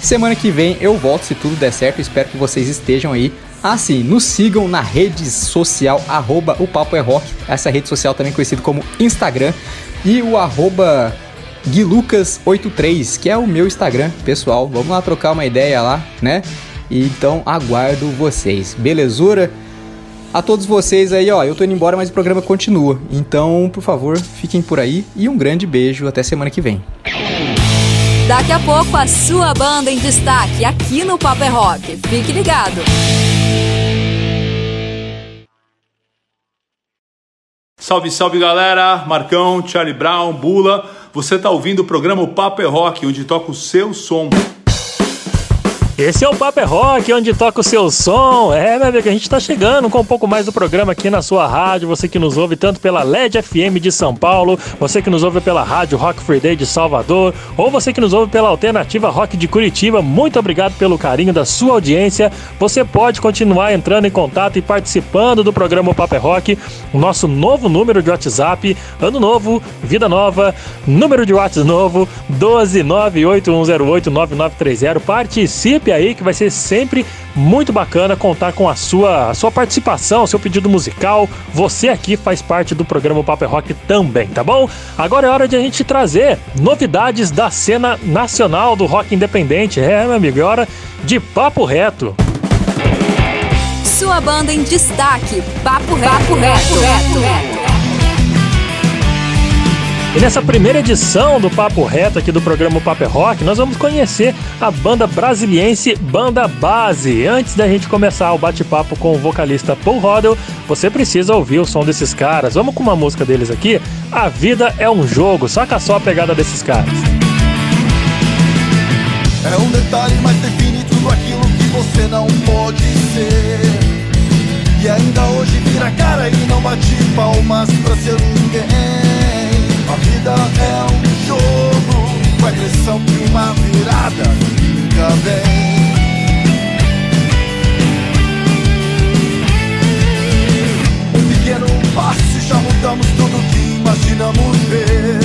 Semana que vem eu volto se tudo der certo, espero que vocês estejam aí. Ah, sim, nos sigam na rede social, arroba o Papo é Rock, essa rede social também conhecida como Instagram, e o arroba guilucas83, que é o meu Instagram pessoal. Vamos lá trocar uma ideia lá, né? E Então aguardo vocês, belezura? A todos vocês aí, ó, eu tô indo embora, mas o programa continua. Então, por favor, fiquem por aí e um grande beijo até semana que vem. Daqui a pouco a sua banda em destaque aqui no Paper Rock. Fique ligado. Salve, salve galera! Marcão, Charlie Brown, Bula. Você tá ouvindo o programa O Papo é Rock, onde toca o seu som. Esse é o Paper Rock, onde toca o seu som. É, meu amigo, a gente tá chegando com um pouco mais do programa aqui na sua rádio. Você que nos ouve tanto pela LED FM de São Paulo, você que nos ouve pela Rádio Rock Free Day de Salvador, ou você que nos ouve pela Alternativa Rock de Curitiba, muito obrigado pelo carinho da sua audiência. Você pode continuar entrando em contato e participando do programa Paper Rock, o nosso novo número de WhatsApp, ano novo, vida nova, número de WhatsApp novo, 12981089930. Participe aí que vai ser sempre muito bacana contar com a sua, a sua participação, seu pedido musical. Você aqui faz parte do programa O Paper Rock também, tá bom? Agora é hora de a gente trazer novidades da cena nacional do rock independente. É, meu amigo, é hora de papo reto. Sua banda em destaque. Papo reto. Papo reto. reto. E nessa primeira edição do Papo Reto aqui do programa Papo é Rock, nós vamos conhecer a banda brasiliense Banda Base. Antes da gente começar o bate-papo com o vocalista Paul Rodel, você precisa ouvir o som desses caras. Vamos com uma música deles aqui? A Vida é um Jogo. Saca só a pegada desses caras. É um detalhe, mas define tudo aquilo que você não pode ser. E ainda hoje vira cara e não bate palmas pra ser ninguém. Vida é um jogo com a impressão de uma virada que nunca vem. Um pequeno passo já mudamos tudo que imaginamos ver.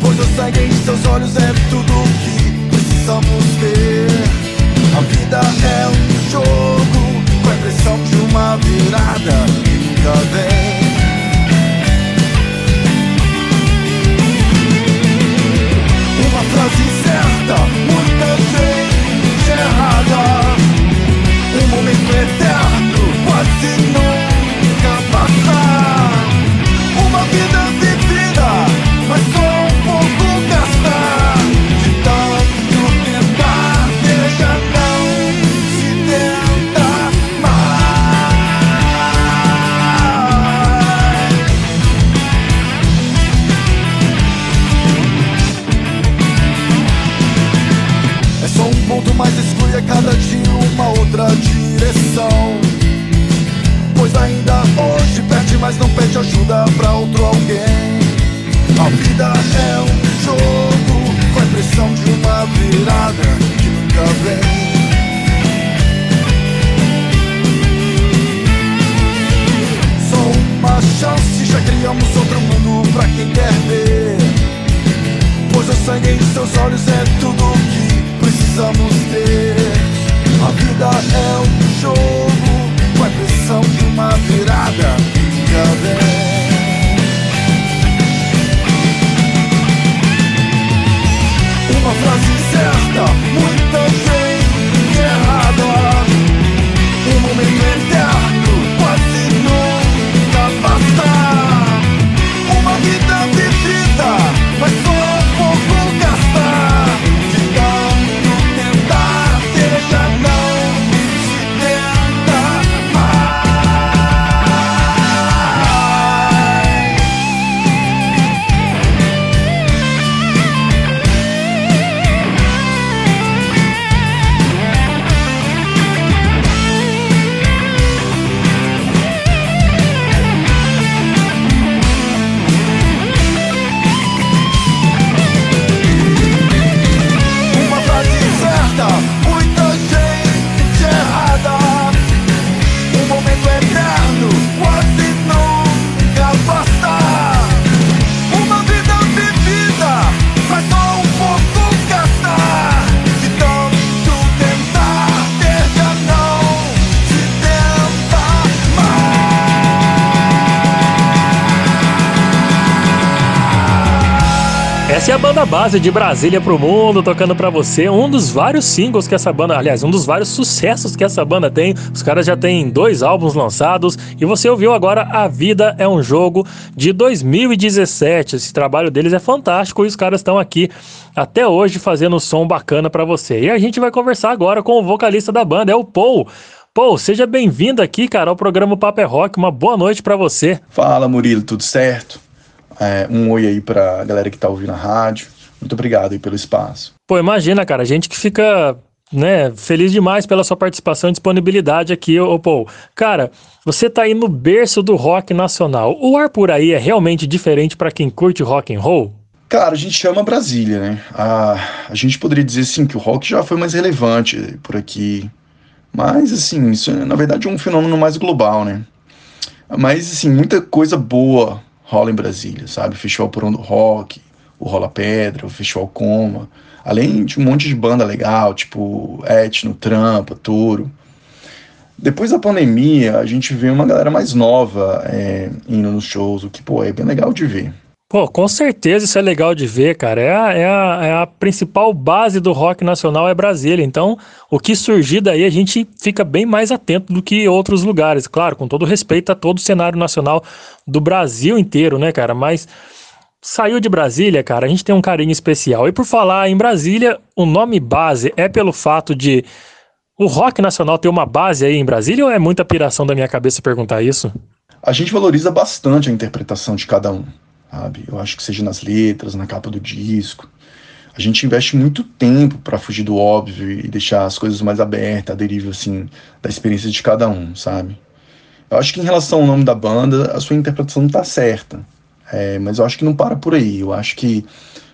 Pois o sangue em seus olhos é tudo que precisamos ter. A vida é um jogo com a impressão de uma virada que nunca vem. Certa, muita gente errada. Um momento eterno, quase nunca mas não pede ajuda pra outro alguém. A vida é um jogo com a impressão de uma virada que nunca vem. Só uma chance, já criamos outro mundo pra quem quer ver. Pois o sangue em seus olhos é tudo que precisamos ter. A vida é um jogo com a impressão de uma virada base de Brasília pro mundo, tocando pra você um dos vários singles que essa banda, aliás, um dos vários sucessos que essa banda tem. Os caras já têm dois álbuns lançados e você ouviu agora A Vida é um Jogo de 2017. Esse trabalho deles é fantástico e os caras estão aqui até hoje fazendo som bacana pra você. E a gente vai conversar agora com o vocalista da banda, é o Paul. Paul, seja bem-vindo aqui, cara, ao programa Paper Rock. Uma boa noite pra você. Fala, Murilo, tudo certo? É, um oi aí pra galera que tá ouvindo a rádio. Muito obrigado pelo espaço. Pô, imagina, cara, a gente que fica, né, feliz demais pela sua participação e disponibilidade aqui, ô Paul. Cara, você tá aí no berço do rock nacional. O ar por aí é realmente diferente pra quem curte rock and roll? Cara, a gente chama Brasília, né? A, a gente poderia dizer sim que o rock já foi mais relevante por aqui. Mas, assim, isso é, na verdade, um fenômeno mais global, né? Mas, assim, muita coisa boa rola em Brasília, sabe? O Festival Porão do Rock, o Rola Pedra, o Festival Coma. Além de um monte de banda legal, tipo Etno, Trampa, Touro. Depois da pandemia, a gente vê uma galera mais nova é, indo nos shows, o que, pô, é bem legal de ver. Pô, com certeza isso é legal de ver, cara. É a, é, a, é a principal base do rock nacional é Brasília. Então, o que surgir daí a gente fica bem mais atento do que outros lugares. Claro, com todo respeito a todo o cenário nacional do Brasil inteiro, né, cara? Mas saiu de Brasília, cara, a gente tem um carinho especial. E por falar em Brasília, o nome base é pelo fato de o rock nacional ter uma base aí em Brasília ou é muita piração da minha cabeça perguntar isso? A gente valoriza bastante a interpretação de cada um sabe? Eu acho que seja nas letras, na capa do disco. A gente investe muito tempo para fugir do óbvio e deixar as coisas mais abertas, a deriva assim da experiência de cada um, sabe? Eu acho que em relação ao nome da banda, a sua interpretação não tá certa. É, mas eu acho que não para por aí. Eu acho que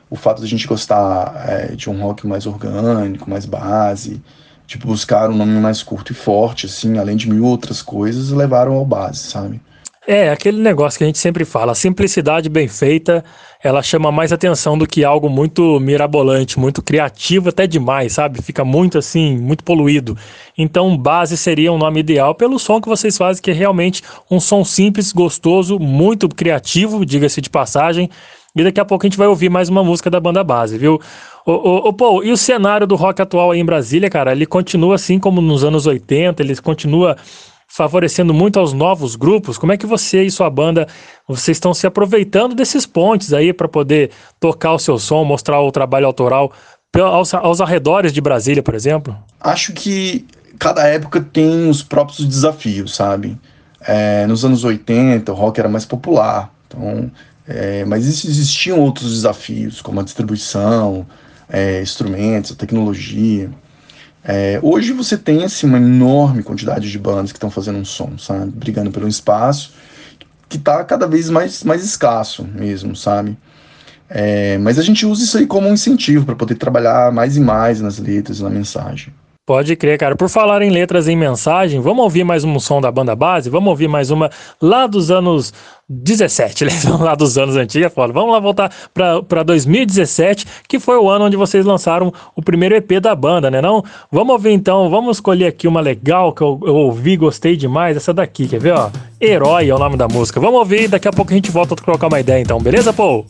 o fato de a gente gostar é, de um rock mais orgânico, mais base, de buscar um nome mais curto e forte, assim, além de mil outras coisas, levaram ao base, sabe? É, aquele negócio que a gente sempre fala, a simplicidade bem feita, ela chama mais atenção do que algo muito mirabolante, muito criativo até demais, sabe? Fica muito assim, muito poluído. Então, base seria um nome ideal pelo som que vocês fazem, que é realmente um som simples, gostoso, muito criativo, diga-se de passagem. E daqui a pouco a gente vai ouvir mais uma música da banda base, viu? Ô, ô, ô, Paul, e o cenário do rock atual aí em Brasília, cara? Ele continua assim como nos anos 80, ele continua favorecendo muito aos novos grupos. Como é que você e sua banda vocês estão se aproveitando desses pontes aí para poder tocar o seu som, mostrar o trabalho autoral aos, aos arredores de Brasília, por exemplo? Acho que cada época tem os próprios desafios, sabe? É, nos anos 80 o rock era mais popular, então, é, mas existiam outros desafios, como a distribuição, é, instrumentos, a tecnologia. É, hoje você tem assim, uma enorme quantidade de bandas que estão fazendo um som, sabe? Brigando pelo espaço, que está cada vez mais, mais escasso mesmo, sabe? É, mas a gente usa isso aí como um incentivo para poder trabalhar mais e mais nas letras na mensagem. Pode crer, cara. Por falar em letras em mensagem, vamos ouvir mais um som da banda base? Vamos ouvir mais uma lá dos anos 17, né? [laughs] lá dos anos antigos, é foda. Vamos lá voltar para 2017, que foi o ano onde vocês lançaram o primeiro EP da banda, né não? Vamos ouvir então, vamos escolher aqui uma legal que eu, eu ouvi, gostei demais, essa daqui, quer ver, ó? Herói é o nome da música. Vamos ouvir, daqui a pouco a gente volta a trocar uma ideia então, beleza, Paul?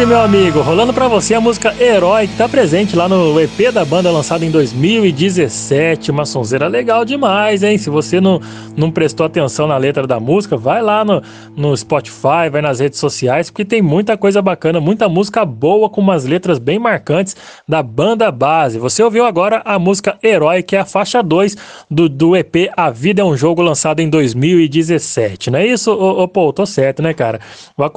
15, meu amigo, rolando para você a música Herói, que tá presente lá no EP da banda lançado em 2017. Uma sonzeira legal demais, hein? Se você não, não prestou atenção na letra da música, vai lá no, no Spotify, vai nas redes sociais, porque tem muita coisa bacana, muita música boa com umas letras bem marcantes da banda base. Você ouviu agora a música Herói, que é a faixa 2 do, do EP A Vida é um Jogo, lançado em 2017. Não é isso, ô, ô Tô certo, né, cara?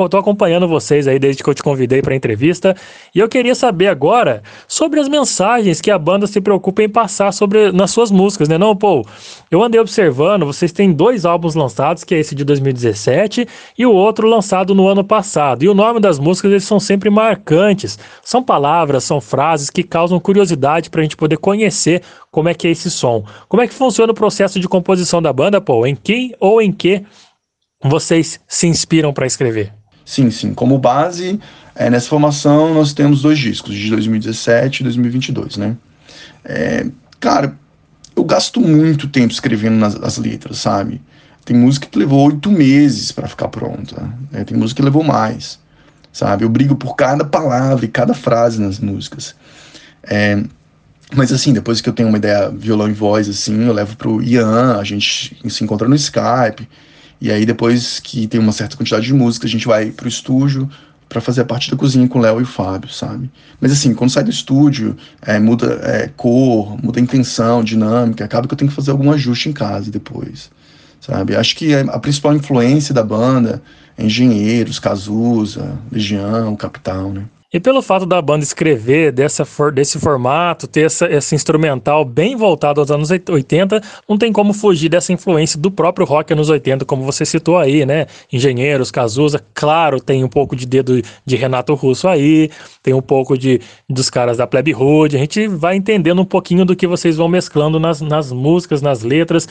Tô acompanhando vocês aí desde que eu te convidei pra entrevista. E eu queria saber agora sobre as mensagens que a banda se preocupa em passar sobre nas suas músicas, né? Não, pô, eu andei observando, vocês têm dois álbuns lançados, que é esse de 2017 e o outro lançado no ano passado. E o nome das músicas eles são sempre marcantes. São palavras, são frases que causam curiosidade pra gente poder conhecer como é que é esse som. Como é que funciona o processo de composição da banda, pô? Em quem ou em que vocês se inspiram pra escrever? Sim, sim. Como base, é, nessa formação nós temos dois discos, de 2017 e 2022, né? É, cara, eu gasto muito tempo escrevendo nas, as letras, sabe? Tem música que levou oito meses para ficar pronta, né? tem música que levou mais, sabe? Eu brigo por cada palavra e cada frase nas músicas. É, mas assim, depois que eu tenho uma ideia violão e voz, assim, eu levo pro Ian, a gente se encontra no Skype, e aí depois que tem uma certa quantidade de música, a gente vai pro estúdio para fazer a parte da cozinha com o Léo e o Fábio, sabe? Mas assim, quando sai do estúdio, é, muda é, cor, muda intenção, dinâmica, acaba que eu tenho que fazer algum ajuste em casa depois, sabe? Acho que a principal influência da banda é Engenheiros, Cazuza, Legião, Capital, né? E pelo fato da banda escrever dessa for, desse formato, ter essa, esse instrumental bem voltado aos anos 80, não tem como fugir dessa influência do próprio rock anos 80, como você citou aí, né? Engenheiros, Cazuza, claro, tem um pouco de dedo de Renato Russo aí, tem um pouco de dos caras da Plebe Hood, a gente vai entendendo um pouquinho do que vocês vão mesclando nas, nas músicas, nas letras.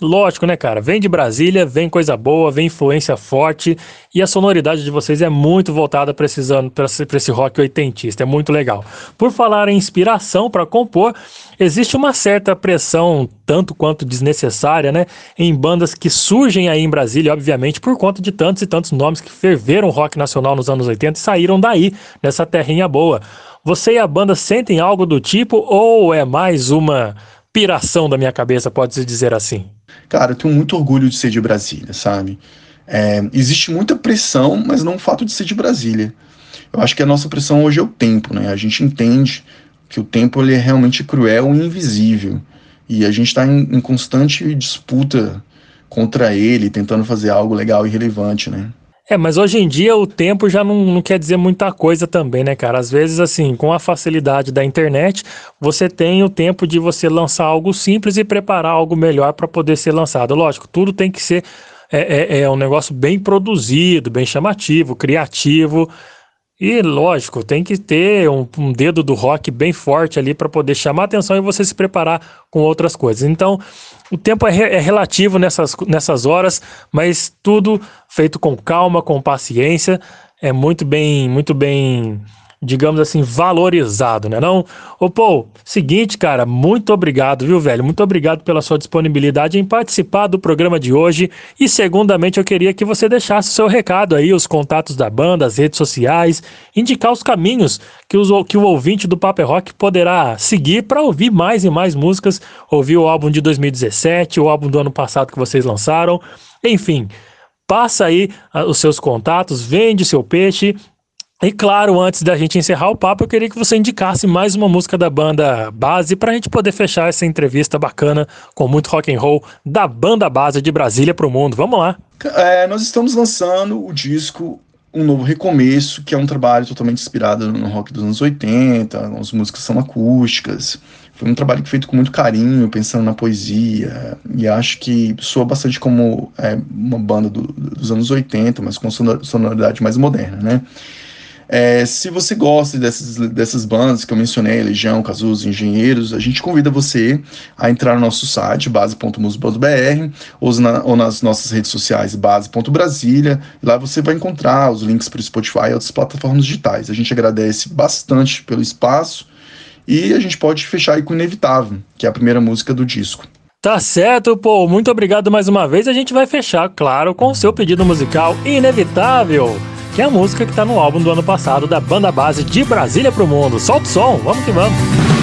Lógico, né, cara? Vem de Brasília, vem coisa boa, vem influência forte e a sonoridade de vocês é muito voltada precisando para esse rock oitentista, é muito legal. Por falar em inspiração para compor, existe uma certa pressão, tanto quanto desnecessária, né, em bandas que surgem aí em Brasília, obviamente, por conta de tantos e tantos nomes que ferveram rock nacional nos anos 80 e saíram daí, dessa terrinha boa. Você e a banda sentem algo do tipo ou é mais uma piração da minha cabeça, pode-se dizer assim? Cara, eu tenho muito orgulho de ser de Brasília, sabe? É, existe muita pressão, mas não o fato de ser de Brasília. Eu acho que a nossa pressão hoje é o tempo, né? A gente entende que o tempo ele é realmente cruel e invisível. E a gente está em, em constante disputa contra ele, tentando fazer algo legal e relevante, né? É, mas hoje em dia o tempo já não, não quer dizer muita coisa também, né, cara? Às vezes, assim, com a facilidade da internet, você tem o tempo de você lançar algo simples e preparar algo melhor para poder ser lançado. Lógico, tudo tem que ser é, é, é um negócio bem produzido, bem chamativo, criativo. E lógico, tem que ter um, um dedo do rock bem forte ali para poder chamar atenção e você se preparar com outras coisas. Então, o tempo é, re- é relativo nessas, nessas horas, mas tudo feito com calma, com paciência, é muito bem, muito bem, digamos assim, valorizado, né não? Ô Paul, seguinte, cara, muito obrigado, viu, velho? Muito obrigado pela sua disponibilidade em participar do programa de hoje. E segundamente, eu queria que você deixasse o seu recado aí, os contatos da banda, as redes sociais, indicar os caminhos que, os, que o ouvinte do Paper Rock poderá seguir para ouvir mais e mais músicas, ouvir o álbum de 2017, o álbum do ano passado que vocês lançaram, enfim. Passa aí ah, os seus contatos, vende seu peixe e claro, antes da gente encerrar o papo, eu queria que você indicasse mais uma música da banda base para a gente poder fechar essa entrevista bacana com muito rock and roll da banda base de Brasília para o mundo. Vamos lá. É, nós estamos lançando o disco Um Novo Recomeço, que é um trabalho totalmente inspirado no rock dos anos 80, as músicas são acústicas. Foi um trabalho feito com muito carinho, pensando na poesia, e acho que soa bastante como é, uma banda do- dos anos 80, mas com sonor- sonoridade mais moderna, né? É, se você gosta dessas, dessas bandas que eu mencionei, Legião, Cazuza, Engenheiros, a gente convida você a entrar no nosso site, base.mus.br, ou, na- ou nas nossas redes sociais, base.brasília. Lá você vai encontrar os links para o Spotify e outras plataformas digitais. A gente agradece bastante pelo espaço e a gente pode fechar aí com Inevitável, que é a primeira música do disco. Tá certo, Paul. Muito obrigado mais uma vez. A gente vai fechar, claro, com o seu pedido musical Inevitável, que é a música que tá no álbum do ano passado da banda base de Brasília pro Mundo. Solta o som, vamos que vamos.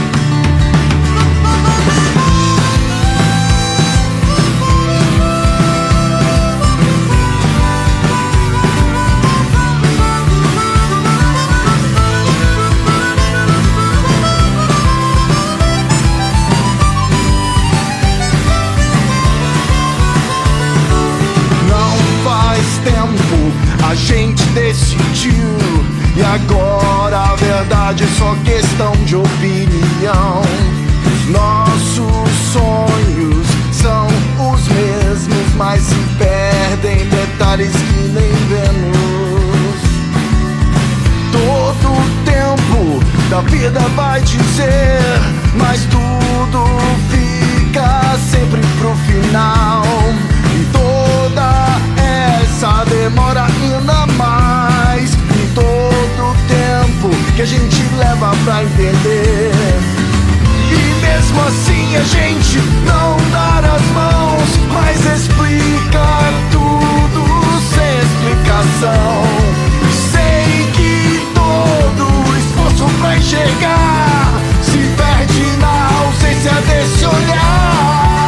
De opinião. Os nossos sonhos são os mesmos, mas se perdem detalhes que nem vemos. Todo o tempo da vida vai dizer, mas tudo fica sempre pro final. Que a gente leva pra entender. E mesmo assim a gente não dar as mãos, mas explica tudo sem explicação. Sei que todo esforço pra enxergar se perde na ausência desse olhar.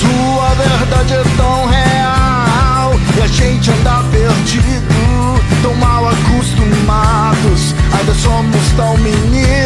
Sua verdade é tão meninos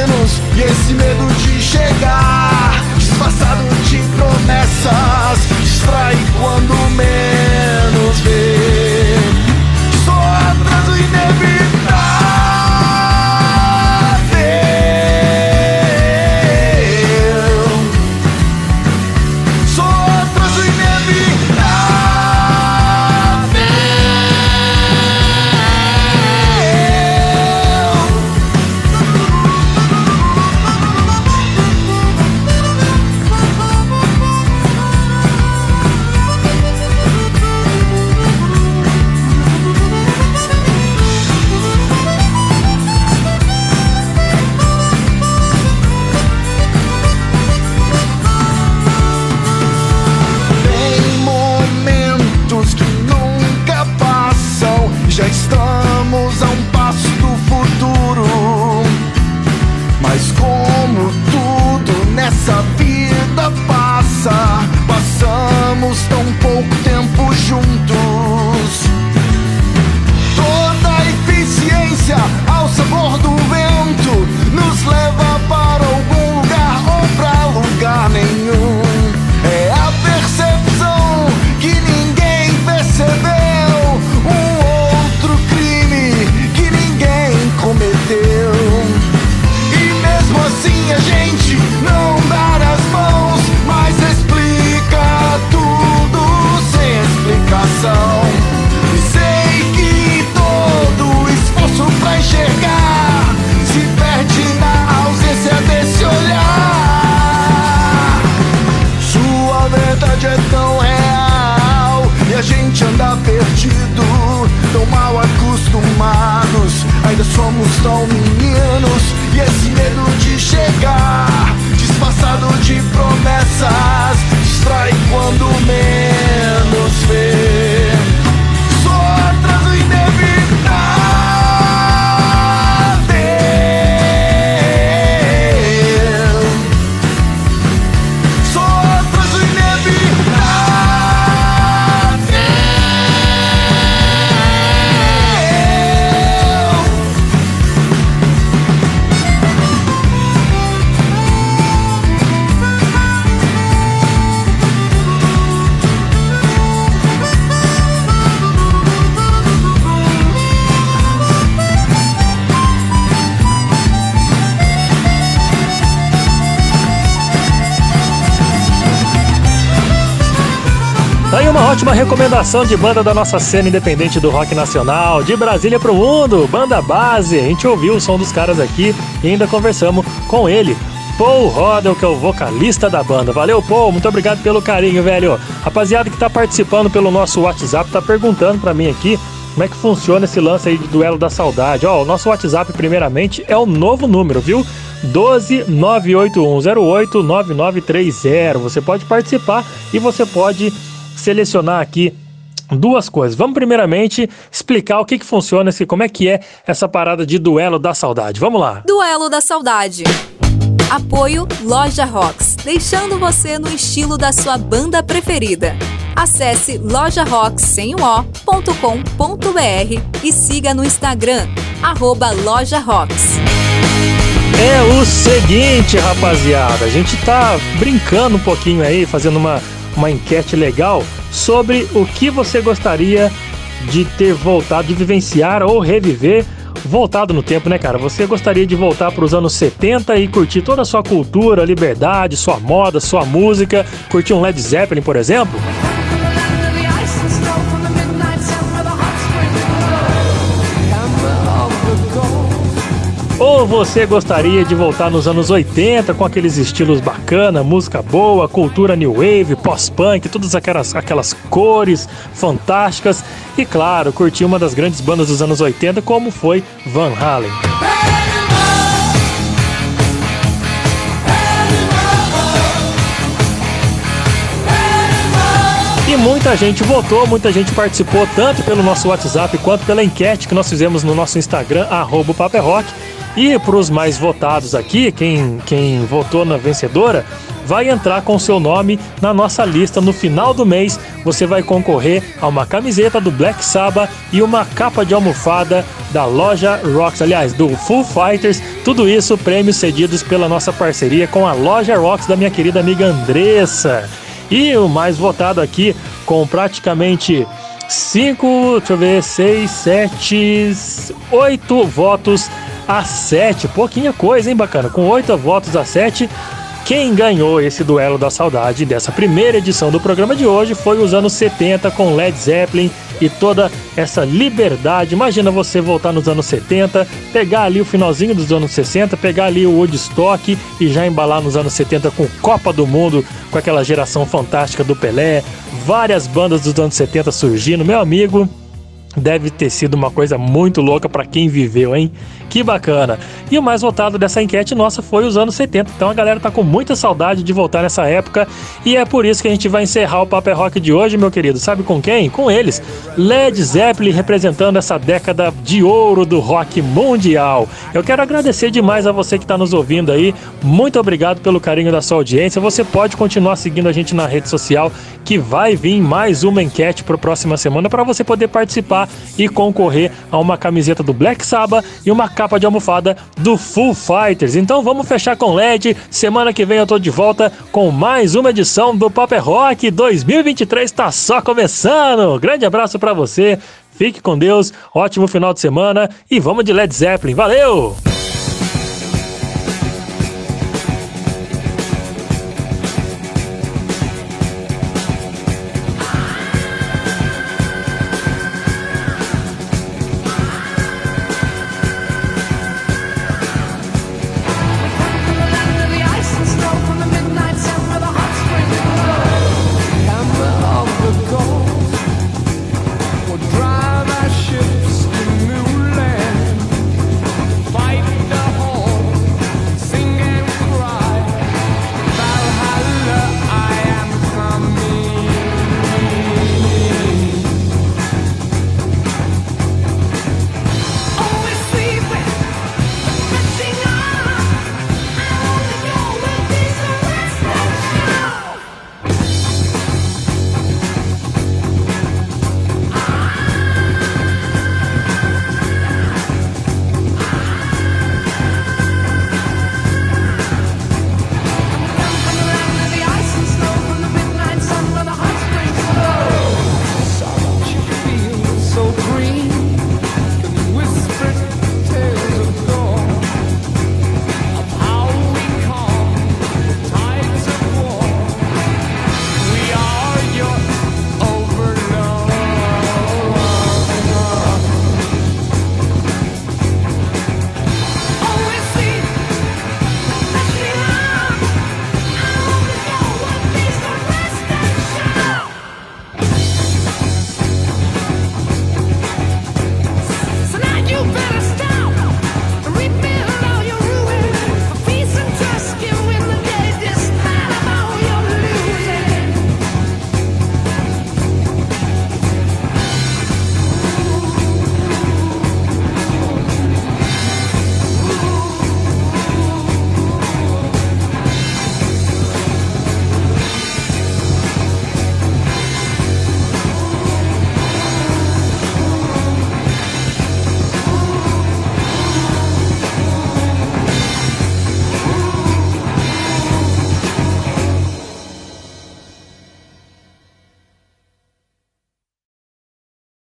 recomendação de banda da nossa cena independente do rock nacional, de Brasília pro mundo, banda base. A gente ouviu o som dos caras aqui e ainda conversamos com ele. Paul Rodel, que é o vocalista da banda. Valeu, Paul, muito obrigado pelo carinho, velho. Rapaziada que tá participando pelo nosso WhatsApp tá perguntando pra mim aqui como é que funciona esse lance aí de duelo da saudade. Ó, o nosso WhatsApp, primeiramente, é o novo número, viu? 12 98108 9930. Você pode participar e você pode selecionar aqui duas coisas. Vamos primeiramente explicar o que que funciona, como é que é essa parada de duelo da saudade. Vamos lá. Duelo da Saudade. Apoio Loja Rocks, deixando você no estilo da sua banda preferida. Acesse lojarocks.com.br e siga no Instagram, arroba Loja Rocks. É o seguinte, rapaziada, a gente tá brincando um pouquinho aí, fazendo uma, uma enquete legal sobre o que você gostaria de ter voltado, de vivenciar ou reviver voltado no tempo, né, cara? Você gostaria de voltar para os anos 70 e curtir toda a sua cultura, liberdade, sua moda, sua música, curtir um Led Zeppelin, por exemplo? Ou você gostaria de voltar nos anos 80 com aqueles estilos bacana, música boa, cultura new wave, pós-punk, todas aquelas, aquelas cores fantásticas e, claro, curtir uma das grandes bandas dos anos 80 como foi Van Halen. E muita gente votou, muita gente participou, tanto pelo nosso WhatsApp quanto pela enquete que nós fizemos no nosso Instagram, arroba E para os mais votados aqui, quem, quem votou na vencedora, vai entrar com seu nome na nossa lista no final do mês. Você vai concorrer a uma camiseta do Black Sabbath e uma capa de almofada da loja Rocks, aliás, do Full Fighters. Tudo isso prêmios cedidos pela nossa parceria com a loja Rocks da minha querida amiga Andressa. E o mais votado aqui, com praticamente 5, deixa eu ver, 6, 7, 8 votos a 7. Pouquinha coisa, hein, bacana? Com 8 votos a 7. Quem ganhou esse duelo da saudade dessa primeira edição do programa de hoje foi os anos 70 com Led Zeppelin e toda essa liberdade. Imagina você voltar nos anos 70, pegar ali o finalzinho dos anos 60, pegar ali o Woodstock e já embalar nos anos 70 com Copa do Mundo, com aquela geração fantástica do Pelé, várias bandas dos anos 70 surgindo. Meu amigo, Deve ter sido uma coisa muito louca para quem viveu, hein? Que bacana. E o mais votado dessa enquete nossa foi os anos 70. Então a galera tá com muita saudade de voltar nessa época. E é por isso que a gente vai encerrar o Paper Rock de hoje, meu querido. Sabe com quem? Com eles. Led Zeppelin representando essa década de ouro do rock mundial. Eu quero agradecer demais a você que está nos ouvindo aí. Muito obrigado pelo carinho da sua audiência. Você pode continuar seguindo a gente na rede social, que vai vir mais uma enquete para próxima semana para você poder participar e concorrer a uma camiseta do Black Sabbath e uma capa de almofada do Full Fighters. Então vamos fechar com LED. Semana que vem eu tô de volta com mais uma edição do Paper Rock 2023 está só começando. Grande abraço para você. Fique com Deus. Ótimo final de semana e vamos de Led Zeppelin. Valeu!